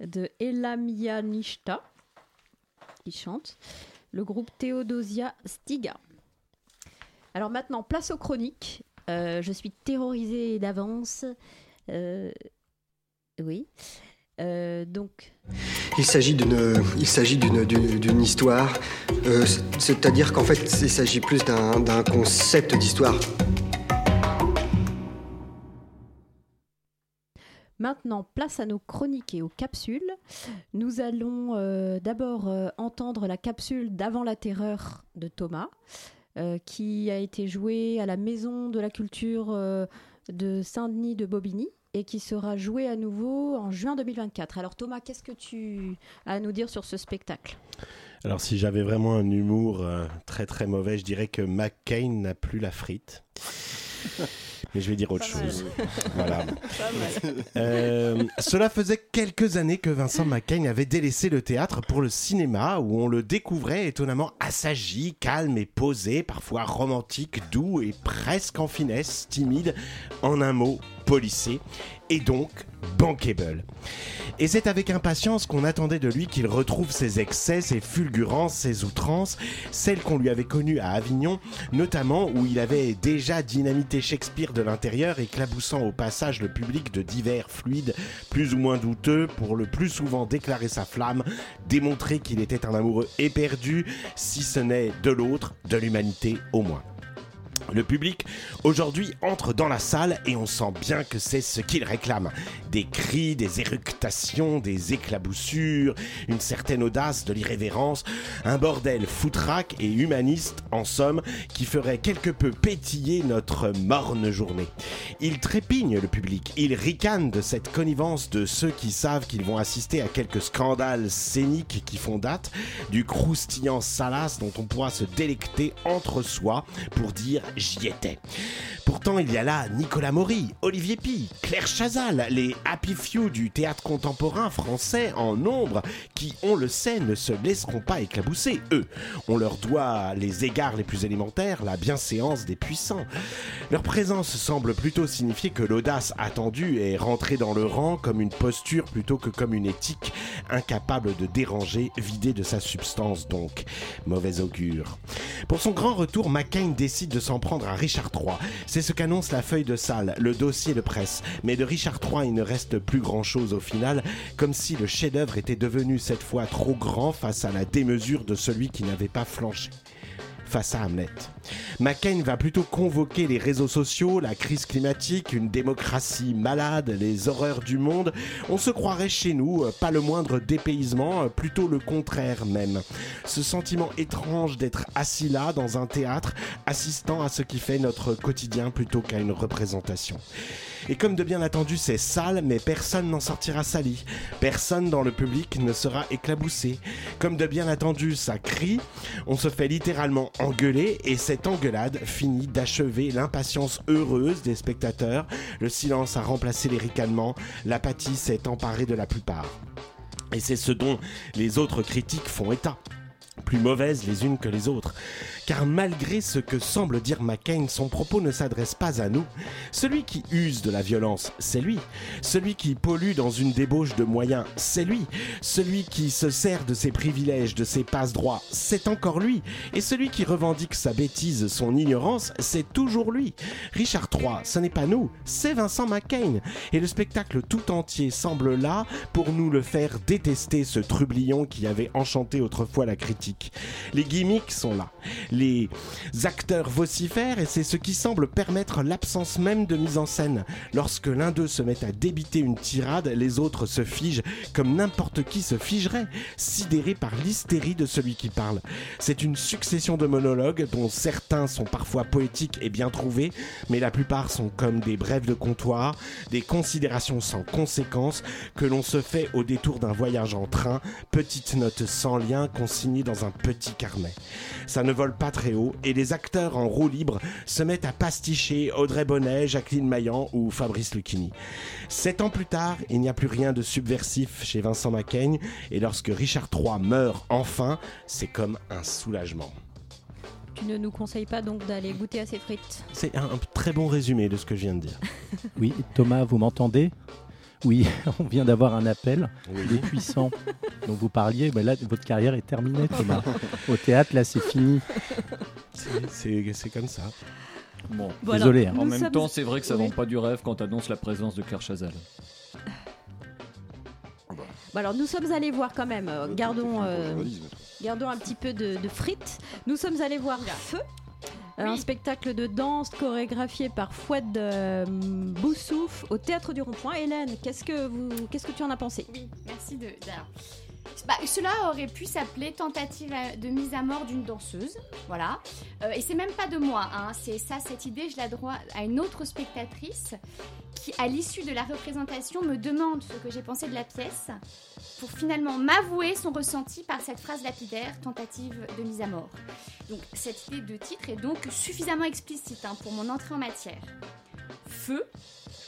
de Elamia Nishta, qui chante, le groupe Theodosia Stiga. Alors maintenant, place aux chroniques. Euh, je suis terrorisée d'avance. Oui. Donc, Il s'agit d'une, il s'agit d'une, d'une, histoire, c'est- c'est-à-dire qu'en fait, il s'agit plus d'un, d'un concept d'histoire. Maintenant, place à nos chroniques et aux capsules. Nous allons euh, d'abord euh, entendre la capsule d'Avant la Terreur de Thomas, euh, qui a été jouée à la Maison de la Culture de Saint-Denis de Bobigny et qui sera jouée à nouveau en juin 2024. Alors Thomas, qu'est-ce que tu as à nous dire sur ce spectacle? Alors si j'avais vraiment un humour très très mauvais, je dirais que McCain n'a plus la frite. Mais je vais dire autre Pas chose. voilà. Euh, cela faisait quelques années que Vincent McCain avait délaissé le théâtre pour le cinéma où on le découvrait étonnamment assagi, calme et posé, parfois romantique, doux et presque en finesse, timide, en un mot, policé, et donc bankable. Et c'est avec impatience qu'on attendait de lui qu'il retrouve ses excès, ses fulgurances, ses outrances, celles qu'on lui avait connues à Avignon, notamment où il avait déjà dynamité Shakespeare de l'intérieur, éclaboussant au passage le public de divers fluides, plus ou moins douteux, pour le plus souvent déclarer sa flamme, démontrer qu'il était un amoureux éperdu, si ce n'est de l'autre, de l'humanité au moins. Le public aujourd'hui entre dans la salle et on sent bien que c'est ce qu'il réclame. Des cris, des éructations, des éclaboussures, une certaine audace, de l'irrévérence, un bordel foutraque et humaniste en somme qui ferait quelque peu pétiller notre morne journée. Il trépigne le public, il ricane de cette connivence de ceux qui savent qu'ils vont assister à quelques scandales scéniques qui font date, du croustillant salace dont on pourra se délecter entre soi pour dire j'y étais. Pourtant, il y a là Nicolas Maury, Olivier Pi, Claire Chazal, les Happy Few du théâtre contemporain français en nombre, qui, on le sait, ne se laisseront pas éclabousser, eux. On leur doit les égards les plus élémentaires, la bienséance des puissants. Leur présence semble plutôt signifier que l'audace attendue est rentrée dans le rang comme une posture plutôt que comme une éthique, incapable de déranger, vidée de sa substance donc. Mauvais augure. Pour son grand retour, McCain décide de s'en à Richard III. C'est ce qu'annonce la feuille de salle, le dossier de presse. Mais de Richard III, il ne reste plus grand-chose au final, comme si le chef-d'œuvre était devenu cette fois trop grand face à la démesure de celui qui n'avait pas flanché face à Hamlet. McCain va plutôt convoquer les réseaux sociaux, la crise climatique, une démocratie malade, les horreurs du monde. On se croirait chez nous, euh, pas le moindre dépaysement, euh, plutôt le contraire même. Ce sentiment étrange d'être assis là dans un théâtre, assistant à ce qui fait notre quotidien plutôt qu'à une représentation. Et comme de bien attendu, c'est sale, mais personne n'en sortira sali. Personne dans le public ne sera éclaboussé. Comme de bien attendu, ça crie. On se fait littéralement engueuler et cette engueulade finit d'achever l'impatience heureuse des spectateurs. Le silence a remplacé les ricanements. L'apathie s'est emparée de la plupart. Et c'est ce dont les autres critiques font état plus mauvaises les unes que les autres. Car malgré ce que semble dire McCain, son propos ne s'adresse pas à nous. Celui qui use de la violence, c'est lui. Celui qui pollue dans une débauche de moyens, c'est lui. Celui qui se sert de ses privilèges, de ses passe-droits, c'est encore lui. Et celui qui revendique sa bêtise, son ignorance, c'est toujours lui. Richard III, ce n'est pas nous, c'est Vincent McCain. Et le spectacle tout entier semble là pour nous le faire détester ce trublion qui avait enchanté autrefois la critique. Les gimmicks sont là. Les acteurs vocifèrent et c'est ce qui semble permettre l'absence même de mise en scène. Lorsque l'un d'eux se met à débiter une tirade, les autres se figent comme n'importe qui se figerait, sidérés par l'hystérie de celui qui parle. C'est une succession de monologues dont certains sont parfois poétiques et bien trouvés, mais la plupart sont comme des brèves de comptoir, des considérations sans conséquence que l'on se fait au détour d'un voyage en train, petite note sans lien consignée dans un petit carnet. Ça ne vole pas très haut et les acteurs en roue libre se mettent à pasticher Audrey Bonnet, Jacqueline Maillan ou Fabrice Lucchini. Sept ans plus tard, il n'y a plus rien de subversif chez Vincent Macaigne et lorsque Richard III meurt enfin, c'est comme un soulagement. Tu ne nous conseilles pas donc d'aller goûter à ces frites? C'est un, un très bon résumé de ce que je viens de dire. Oui, Thomas, vous m'entendez? Oui, on vient d'avoir un appel des puissants dont vous parliez. Ben là, votre carrière est terminée, Thomas. Au théâtre, là, c'est fini. C'est- comme ça. Bon. Voilà. Désolé. hein. En même sommes- temps, c'est vrai que ça Oui. vend pas du rêve quand t'annonces la présence de Claire Chazal. Bon, alors nous sommes allés voir quand même, euh, gardons, euh, gardons un petit peu de, de frites. Nous sommes allés voir Feu, un spectacle de danse chorégraphié par Fouad euh, Boussouf au Théâtre du Rond-Point. Hélène, qu'est-ce que, vous, qu'est-ce que tu en as pensé? Oui, merci de. alors, bah, cela aurait pu s'appeler tentative de mise à mort d'une danseuse, voilà. Euh, et c'est même pas de moi, hein, c'est ça, cette idée, je la dois à une autre spectatrice qui, à l'issue de la représentation, me demande ce que j'ai pensé de la pièce pour finalement m'avouer son ressenti par cette phrase lapidaire, tentative de mise à mort. Donc cette idée de titre est donc suffisamment explicite hein, pour mon entrée en matière. Feu,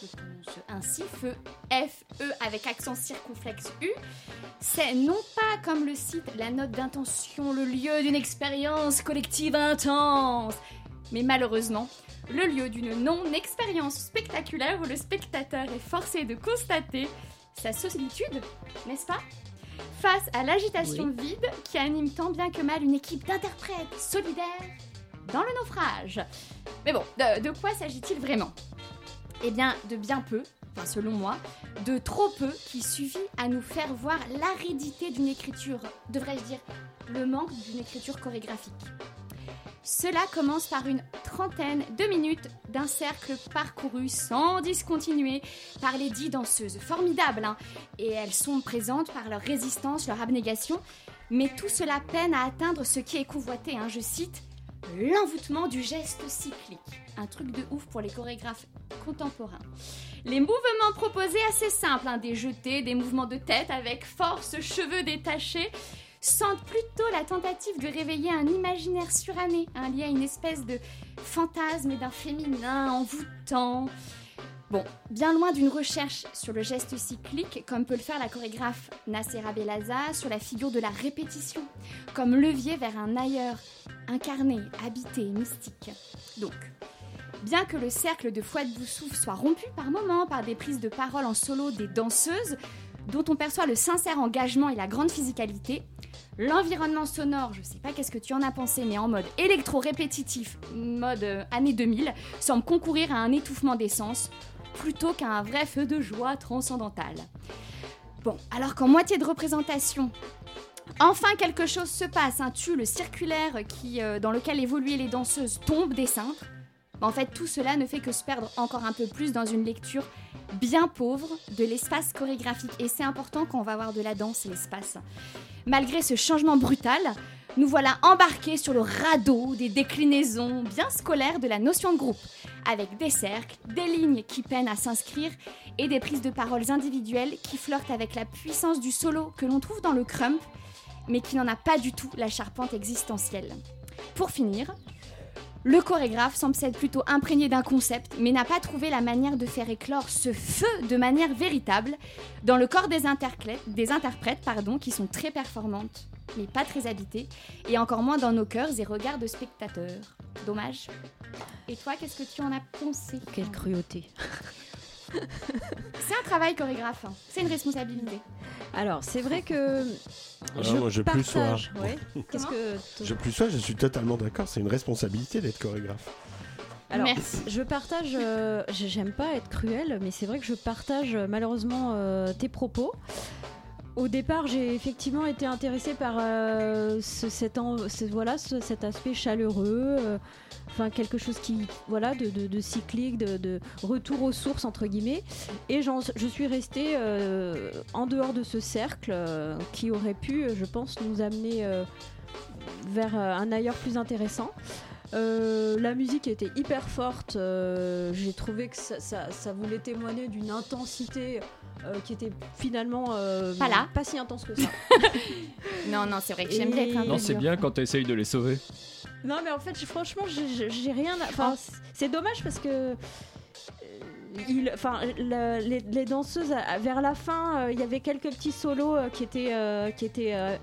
je prononce ainsi, feu, F-E avec accent circonflexe U, c'est non pas comme le cite la note d'intention, le lieu d'une expérience collective intense, mais malheureusement, le lieu d'une non-expérience spectaculaire où le spectateur est forcé de constater sa solitude, n'est-ce pas? Face à l'agitation vide qui anime tant bien que mal une équipe d'interprètes solidaires dans le naufrage. Mais bon, de, de quoi s'agit-il vraiment? Eh bien, de bien peu, enfin selon moi, de trop peu qui suffit à nous faire voir l'aridité d'une écriture, devrais-je dire, le manque d'une écriture chorégraphique. Cela commence par une trentaine de minutes d'un cercle parcouru sans discontinuer par les dix danseuses. Formidables, hein Et elles sont présentes par leur résistance, leur abnégation. Mais tout cela peine à atteindre ce qui est convoité, hein, je cite, l'envoûtement du geste cyclique. Un truc de ouf pour les chorégraphes contemporains. Les mouvements proposés assez simples, hein, des jetés, des mouvements de tête avec force, cheveux détachés, sentent plutôt la tentative de réveiller un imaginaire suranné, hein, lié à une espèce de fantasme d'un féminin envoûtant. Bon, bien loin d'une recherche sur le geste cyclique, comme peut le faire la chorégraphe Nacera Belaza, sur la figure de la répétition, comme levier vers un ailleurs incarné, habité, mystique. Donc, bien que le cercle de Fouad Boussouf soit rompu par moments par des prises de parole en solo des danseuses, dont on perçoit le sincère engagement et la grande physicalité, l'environnement sonore, je sais pas qu'est-ce que tu en as pensé, mais en mode électro-répétitif, mode euh, année 2000, semble concourir à un étouffement d'essence, plutôt qu'à un vrai feu de joie transcendantale. Bon, alors qu'en moitié de représentation, enfin quelque chose se passe, un tue le circulaire euh, dans lequel évoluaient les danseuses tombe des cintres, en fait, tout cela ne fait que se perdre encore un peu plus dans une lecture bien pauvre de l'espace chorégraphique. Et c'est important quand on va voir de la danse, l'espace. Malgré ce changement brutal, nous voilà embarqués sur le radeau des déclinaisons bien scolaires de la notion de groupe, avec des cercles, des lignes qui peinent à s'inscrire et des prises de paroles individuelles qui flirtent avec la puissance du solo que l'on trouve dans le crump, mais qui n'en a pas du tout la charpente existentielle. Pour finir, le chorégraphe semble s'être plutôt imprégné d'un concept, mais n'a pas trouvé la manière de faire éclore ce feu de manière véritable dans le corps des, interprètes qui sont très performantes, mais pas très habitées, et encore moins dans nos cœurs et regards de spectateurs. Dommage. Et toi, qu'est-ce que tu en as pensé? Quelle cruauté. C'est un travail chorégraphe, hein. c'est une responsabilité. Alors, c'est vrai que Ah, je moi, je plus sois. partage. ouais. Qu'est-ce que Je plus sois, je suis totalement d'accord, c'est une responsabilité d'être chorégraphe. Alors, Merci. je partage. euh, j'ai- J'aime pas être cruelle, mais c'est vrai que je partage euh, malheureusement euh, tes propos. Au départ, j'ai effectivement été intéressée par euh, ce, cet, aspect chaleureux, euh, enfin quelque chose qui, voilà, de, cyclique, de, retour aux sources entre guillemets. Et je suis restée euh, en dehors de ce cercle qui aurait pu, je pense, nous amener vers un ailleurs plus intéressant. La musique était hyper forte. J'ai trouvé que ça voulait témoigner d'une intensité euh, qui était finalement euh, Pas là. pas si intense que ça. Non, non, c'est vrai que j'aime bien Non, c'est bien quand tu essayes de les sauver. non, mais en fait, franchement, j'ai- rien. à- Enfin, c'est- c'est dommage parce que. euh, il- Enfin, les, les danseuses, vers la fin, euh, il y avait quelques petits solos euh, qui étaient, euh, qui étaient euh,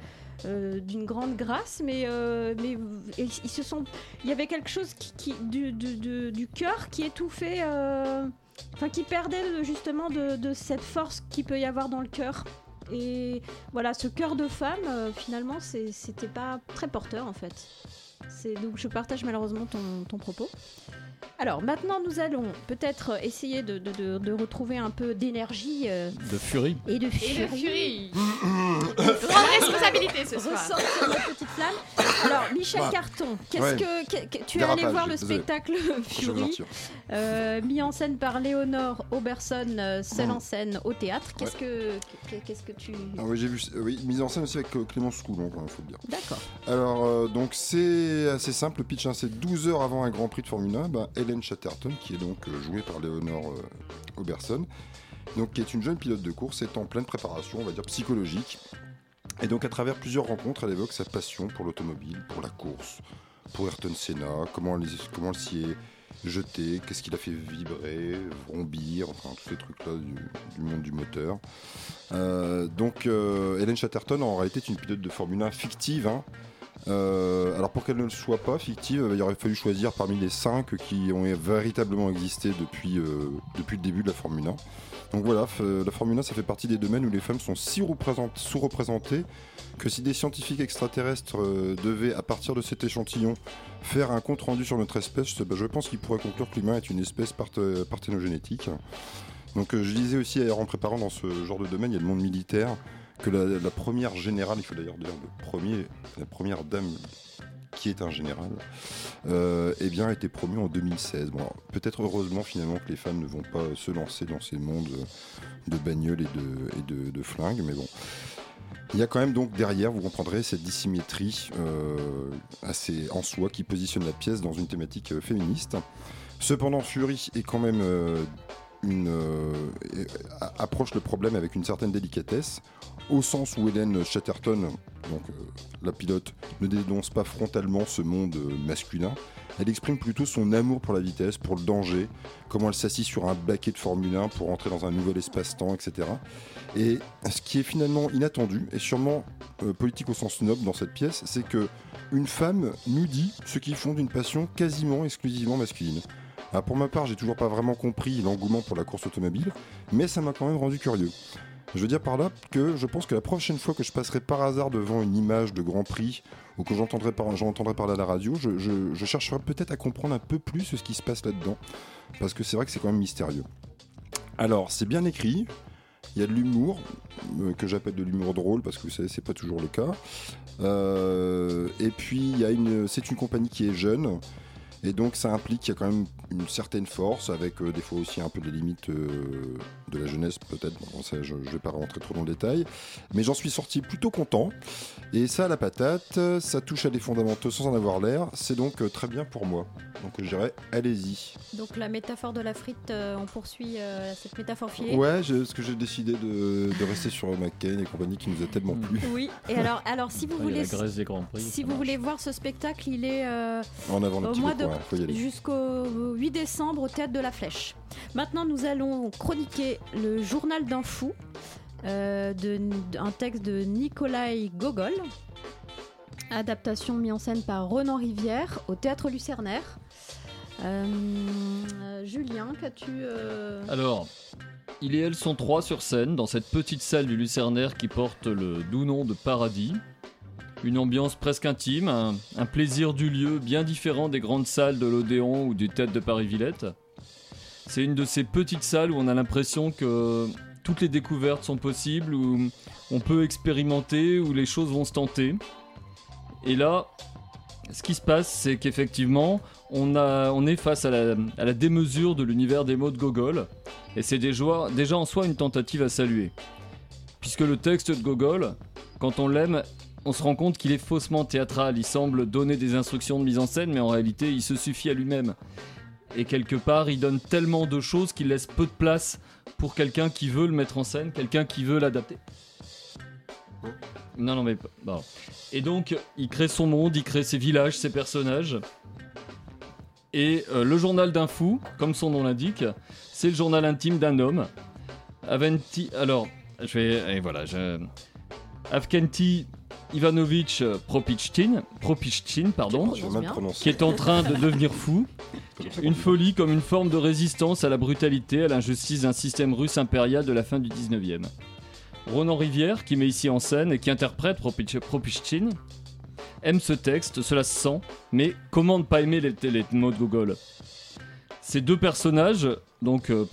euh, d'une grande grâce, mais, euh, mais ils, ils se sont. Il y avait quelque chose qui, qui- du, du, du- du cœur qui étouffait, euh, enfin qui perdait justement de, cette force qu'il peut y avoir dans le cœur. Et voilà, ce cœur de femme, euh, finalement, c'était pas très porteur en fait. C'est donc je partage malheureusement ton, ton propos. Alors maintenant, nous allons peut-être essayer de, de- de- de retrouver un peu d'énergie euh, De furie. et de Et furie. de furie. Grande responsabilité ce soir. Ressortir la petite flamme. Alors, Michel Bah, Carton, qu'est-ce ouais. que, que- que- tu es allé voir le spectacle mentir. euh, mis en scène par Léonore Oberson, euh, seule en scène au théâtre. Qu'est-ce que que- qu'est-ce que tu Ah oui, j'ai vu. Oui, mise en scène aussi avec euh, Clémence Coulon, il faut le dire. D'accord. Alors, euh, donc c'est assez simple. Le pitch, hein, c'est 12 heures avant un Grand Prix de Formule 1. bah, Hélène Chatterton, qui est donc euh, jouée par Léonore euh, Oberson, donc qui est une jeune pilote de course, est en pleine préparation, on va dire psychologique. Et donc, à travers plusieurs rencontres, elle évoque sa passion pour l'automobile, pour la course, pour Ayrton Senna, comment elle, s'y est jetée, qu'est-ce qui l'a fait vibrer, vrombir, enfin tous ces trucs-là du, du monde du moteur. Euh, donc, euh, Hélène Chatterton, en réalité, est une pilote de Formule 1 fictive. hein. Euh, alors pour qu'elle ne soit pas fictive, euh, il aurait fallu choisir parmi les cinq qui ont véritablement existé depuis, euh, depuis le début de la Formule 1. Donc voilà, la Formule 1, ça fait partie des domaines où les femmes sont si représent- sous-représentées que si des scientifiques extraterrestres devaient, à partir de cet échantillon, faire un compte rendu sur notre espèce, bah, je pense qu'ils pourraient conclure que l'humain est une espèce part- parthénogénétique. Donc je disais aussi en préparant dans ce genre de domaine, il y a le monde militaire, que la, première générale, il faut d'ailleurs dire le premier, la première dame qui est un général, euh, eh bien, a été promu en 2016. Bon, peut-être heureusement finalement que les femmes ne vont pas se lancer dans ces mondes de bagnoles et de, flingues, mais bon. Il y a quand même donc derrière, vous comprendrez, cette dissymétrie euh, assez en soi qui positionne la pièce dans une thématique euh, féministe. Cependant, Fury est quand même euh, approche le problème avec une certaine délicatesse, au sens où Hélène Chatterton, donc euh, la pilote, ne dénonce pas frontalement ce monde euh, masculin. Elle exprime plutôt son amour pour la vitesse, pour le danger, comment elle s'assit sur un baquet de Formule 1 pour entrer dans un nouvel espace-temps, etc. Et ce qui est finalement inattendu et sûrement politique au sens noble dans cette pièce, c'est que une femme nous dit ce qui fonde une passion quasiment exclusivement masculine. Alors pour ma part, j'ai toujours pas vraiment compris l'engouement pour la course automobile, mais ça m'a quand même rendu curieux. Je veux dire par là que je pense que la prochaine fois que je passerai par hasard devant une image de Grand Prix ou que j'entendrai par, parler à la radio, je chercherai peut-être à comprendre un peu plus ce qui se passe là-dedans, parce que c'est vrai que c'est quand même mystérieux. Alors, c'est bien écrit, il y a de l'humour, euh, que j'appelle de l'humour drôle, parce que vous savez, c'est pas toujours le cas. Euh, et puis, il y a une, c'est une compagnie qui est jeune, et donc ça implique qu'il y a quand même une certaine force, avec euh, des fois aussi un peu des limites euh, de la jeunesse, peut-être. Bon, ça, je ne vais pas rentrer trop dans le détail. Mais j'en suis sorti plutôt content. Et ça, la patate, ça touche à des fondamentaux sans en avoir l'air. C'est donc euh, très bien pour moi. Donc je dirais, allez-y. Donc la métaphore de la frite, euh, on poursuit euh, cette métaphore filée. Ouais, je- parce que j'ai décidé de, de rester sur McCain et compagnie qui nous a tellement plu. Oui. Et alors, alors si vous Ouais, il y a voulez, la Grèce des Grands Prix, si vous marche. voulez voir ce spectacle, il est euh, En avant le au petit mois de jusqu'au 8 décembre au théâtre de la Flèche. Maintenant, nous allons chroniquer le journal d'un fou, euh, de, un texte de Nikolai Gogol, adaptation mise en scène par Renan Rivière au théâtre Lucernaire. Euh, euh, Julien, qu'as-tu Alors, il et elle sont trois sur scène dans cette petite salle du Lucernaire qui porte le doux nom de Paradis. Une ambiance presque intime, un, un plaisir du lieu bien différent des grandes salles de l'Odéon ou du Théâtre de Paris-Villette. C'est une de ces petites salles où on a l'impression que toutes les découvertes sont possibles, où on peut expérimenter, où les choses vont se tenter. Et là, ce qui se passe, c'est qu'effectivement, on, est face à la, démesure de l'univers des mots de Gogol, et c'est déjà en soi une tentative à saluer. Puisque le texte de Gogol, quand on l'aime, on se rend compte qu'il est faussement théâtral, il semble donner des instructions de mise en scène, mais en réalité, il se suffit à lui-même. Et quelque part, il donne tellement de choses qu'il laisse peu de place pour quelqu'un qui veut le mettre en scène, quelqu'un qui veut l'adapter. Non, non, mais. Bon. Et donc, il crée son monde, il crée ses villages, ses personnages. Et euh, le journal d'un fou, comme son nom l'indique, c'est le journal intime d'un homme. Aventi. Alors, je vais. Et voilà, je. Avkenti Ivanovitch pardon, prononces bien. mal prononcé. qui est en train de devenir fou. Une folie comme une forme de résistance à la brutalité, à l'injustice d'un système russe impérial de la fin du 19e. Ronan Rivière, qui met ici en scène et qui interprète Propich- Propichtin, aime ce texte, cela se sent, mais comment ne pas aimer les, les mots de Gogol Ces deux personnages, donc euh,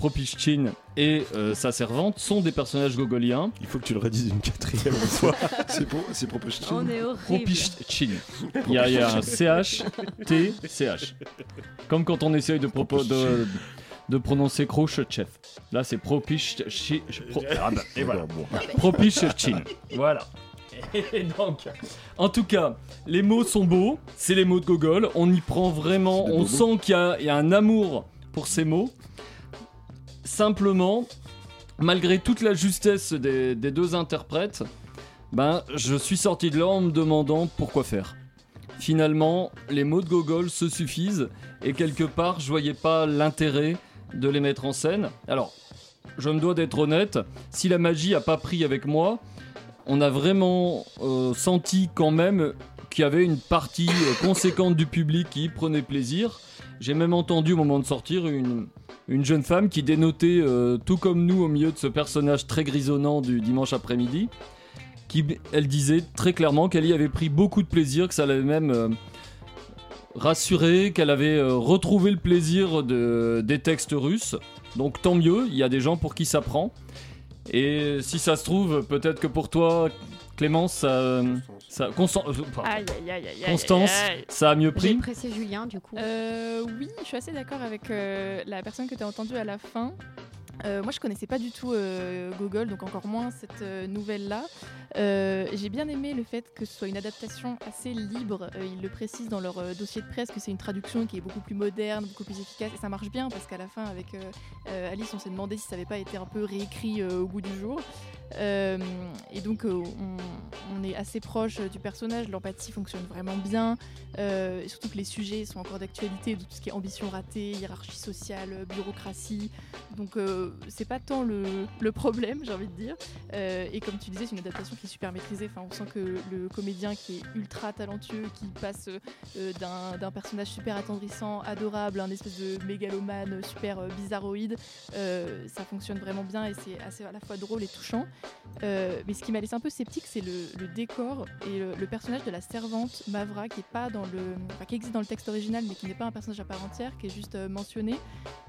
et euh, sa servante, sont des personnages gogoliens. Il faut que tu le redises une quatrième fois. c'est pour, c'est Propichtin. On est horrible. Propichtin. Il y a, il y a un CH, T, CH. Comme quand on essaye de, de, de prononcer Khrouchtchev. Là, c'est Propichtin. Pro- ah bah, et voilà. Voilà. Et donc, en tout cas, les mots sont beaux, c'est les mots de Gogol, on y prend vraiment, on sent qu'il y, a- il y a un amour pour ces mots. Simplement, malgré toute la justesse des, des deux interprètes, ben, je suis sorti de là en me demandant pourquoi faire. Finalement, les mots de Gogol se suffisent et quelque part, je voyais pas l'intérêt de les mettre en scène. Alors, je me dois d'être honnête, si la magie a pas pris avec moi, on a vraiment euh, senti quand même qu'il y avait une partie euh, conséquente du public qui y prenait plaisir. J'ai même entendu au moment de sortir une, une jeune femme qui dénotait, euh, tout comme nous, au milieu de ce personnage très grisonnant du dimanche après-midi, qui, elle disait très clairement qu'elle y avait pris beaucoup de plaisir, que ça l'avait même rassurée, qu'elle avait retrouvé le plaisir de, des textes russes. Donc tant mieux, il y a des gens pour qui ça prend. Et si ça se trouve, peut-être que pour toi, Clémence, ça, ça Constan- euh, pardon. Aïe, aïe, aïe, Constance, aïe, aïe. ça a mieux J'ai pris. pressé Julien du coup. Euh, oui, je suis assez d'accord avec euh, la personne que tu as entendue à la fin. Euh, moi, je connaissais pas du tout euh, Google, donc encore moins cette euh, nouvelle-là. J'ai bien aimé le fait que ce soit une adaptation assez libre. Ils le précisent dans leur dossier de presse que c'est une traduction qui est beaucoup plus moderne, beaucoup plus efficace, et ça marche bien parce qu'à la fin, avec Alice, on s'est demandé si ça n'avait pas été un peu réécrit au bout du jour. Euh, et donc, euh, on, est assez proche du personnage, l'empathie fonctionne vraiment bien. Euh, surtout que les sujets sont encore d'actualité, tout ce qui est ambition ratée, hiérarchie sociale, bureaucratie. Donc c'est pas tant le, problème, j'ai envie de dire. Et comme tu disais, c'est une adaptation qui est super maîtrisée. Enfin, on sent que le comédien qui est ultra talentueux, qui passe d'un- personnage super attendrissant, adorable, un espèce de mégalomane super bizarroïde, ça fonctionne vraiment bien et c'est assez à la fois drôle et touchant. Euh, mais ce qui m'a laissé un peu sceptique, c'est le, décor et le, personnage de la servante Mavra, qui pas dans le, qui existe dans le texte original, mais qui n'est pas un personnage à part entière, qui est juste euh, mentionné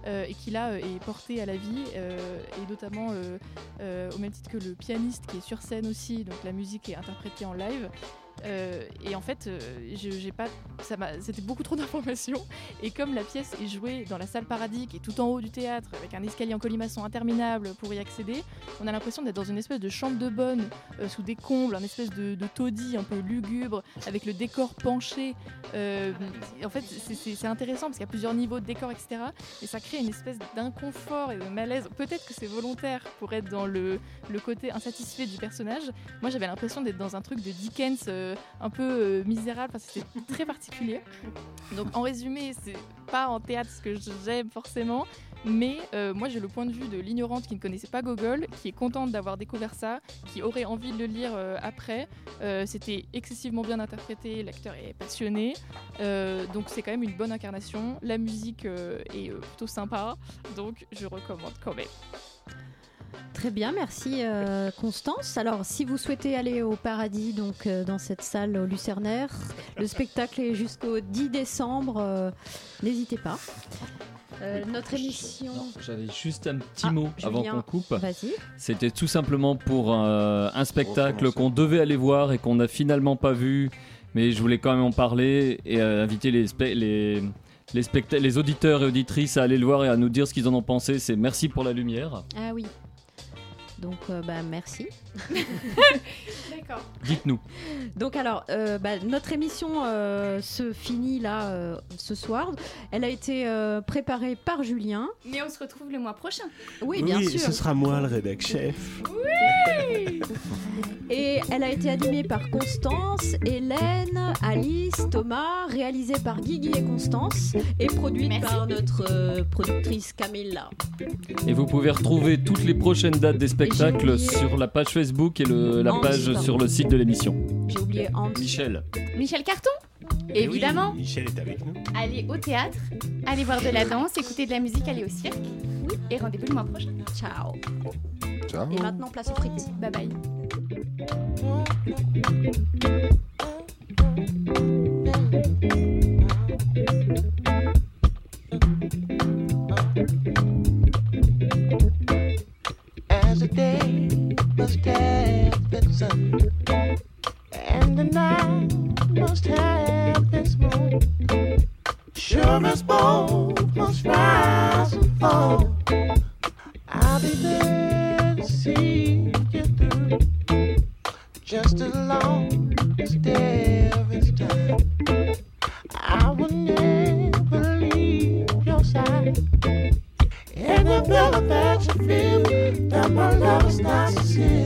euh, et qui là est porté à la vie et notamment au même titre que le pianiste qui est sur scène aussi, donc la musique est interprétée en live. Euh, et en fait, euh, j'ai pas, ça c'était beaucoup trop d'informations. Et comme la pièce est jouée dans la salle Paradis, qui est tout en haut du théâtre, avec un escalier en colimaçon interminable pour y accéder, on a l'impression d'être dans une espèce de chambre de bonne, euh, sous des combles, un espèce de, de taudis un peu lugubre, avec le décor penché. En fait, c'est- intéressant parce qu'il y a plusieurs niveaux de décor, etc. Et ça crée une espèce d'inconfort et de malaise. Peut-être que c'est volontaire pour être dans le, le côté insatisfait du personnage. Moi, j'avais l'impression d'être dans un truc de Dickens un peu euh, misérable. Enfin, c'était très particulier. Donc, en résumé, c'est pas en théâtre ce que j'aime forcément. Mais euh, moi, j'ai le point de vue de l'ignorante qui ne connaissait pas Gogol, qui est contente d'avoir découvert ça, qui aurait envie de le lire euh, après. Euh, C'était excessivement bien interprété, l'acteur est passionné. Euh, donc, c'est quand même une bonne incarnation. La musique euh, est euh, plutôt sympa. Donc, je recommande quand même. Très bien, merci euh, Constance. Alors, si vous souhaitez aller au paradis, donc euh, dans cette salle au Lucernaire, le spectacle est jusqu'au 10 décembre. euh, N'hésitez pas. Euh, notre émission. J'avais juste un petit Ah, mot Julien, avant qu'on coupe. Vas-y. C'était tout simplement pour euh, un spectacle qu'on devait aller voir et qu'on n'a finalement pas vu, mais je voulais quand même en parler et euh, inviter les, spe- les, les auditeurs et auditrices à aller le voir et à nous dire ce qu'ils en ont pensé. C'est Merci pour la lumière. Ah oui. Donc, euh, bah, merci. D'accord. Dites-nous. Donc alors, euh, bah, notre émission euh, se finit là euh, ce soir. Elle a été euh, préparée par Julien. Mais on se retrouve le mois prochain. Oui, bien sûr. ce sera moi le rédac chef. Oui Et elle a été animée par Constance, Hélène, Alice, Thomas, réalisée par Guigui et Constance et produite par notre euh, productrice Camilla. Et vous pouvez retrouver toutes les prochaines dates des spectacles sur la page Facebook et le- la page sur le site de l'émission. J'ai oublié Hans. Michel. Michel Carton Eh oui, Évidemment. Michel est avec nous. Allez au théâtre, allez voir de la danse, écouter de la musique, allez au cirque. Et rendez-vous le mois prochain. Ciao. Ciao. Et maintenant, place aux frites. Bye bye. As the day must have its sun, and the night must have its moon. Sure as both must rise and fall, I'll be there kisses.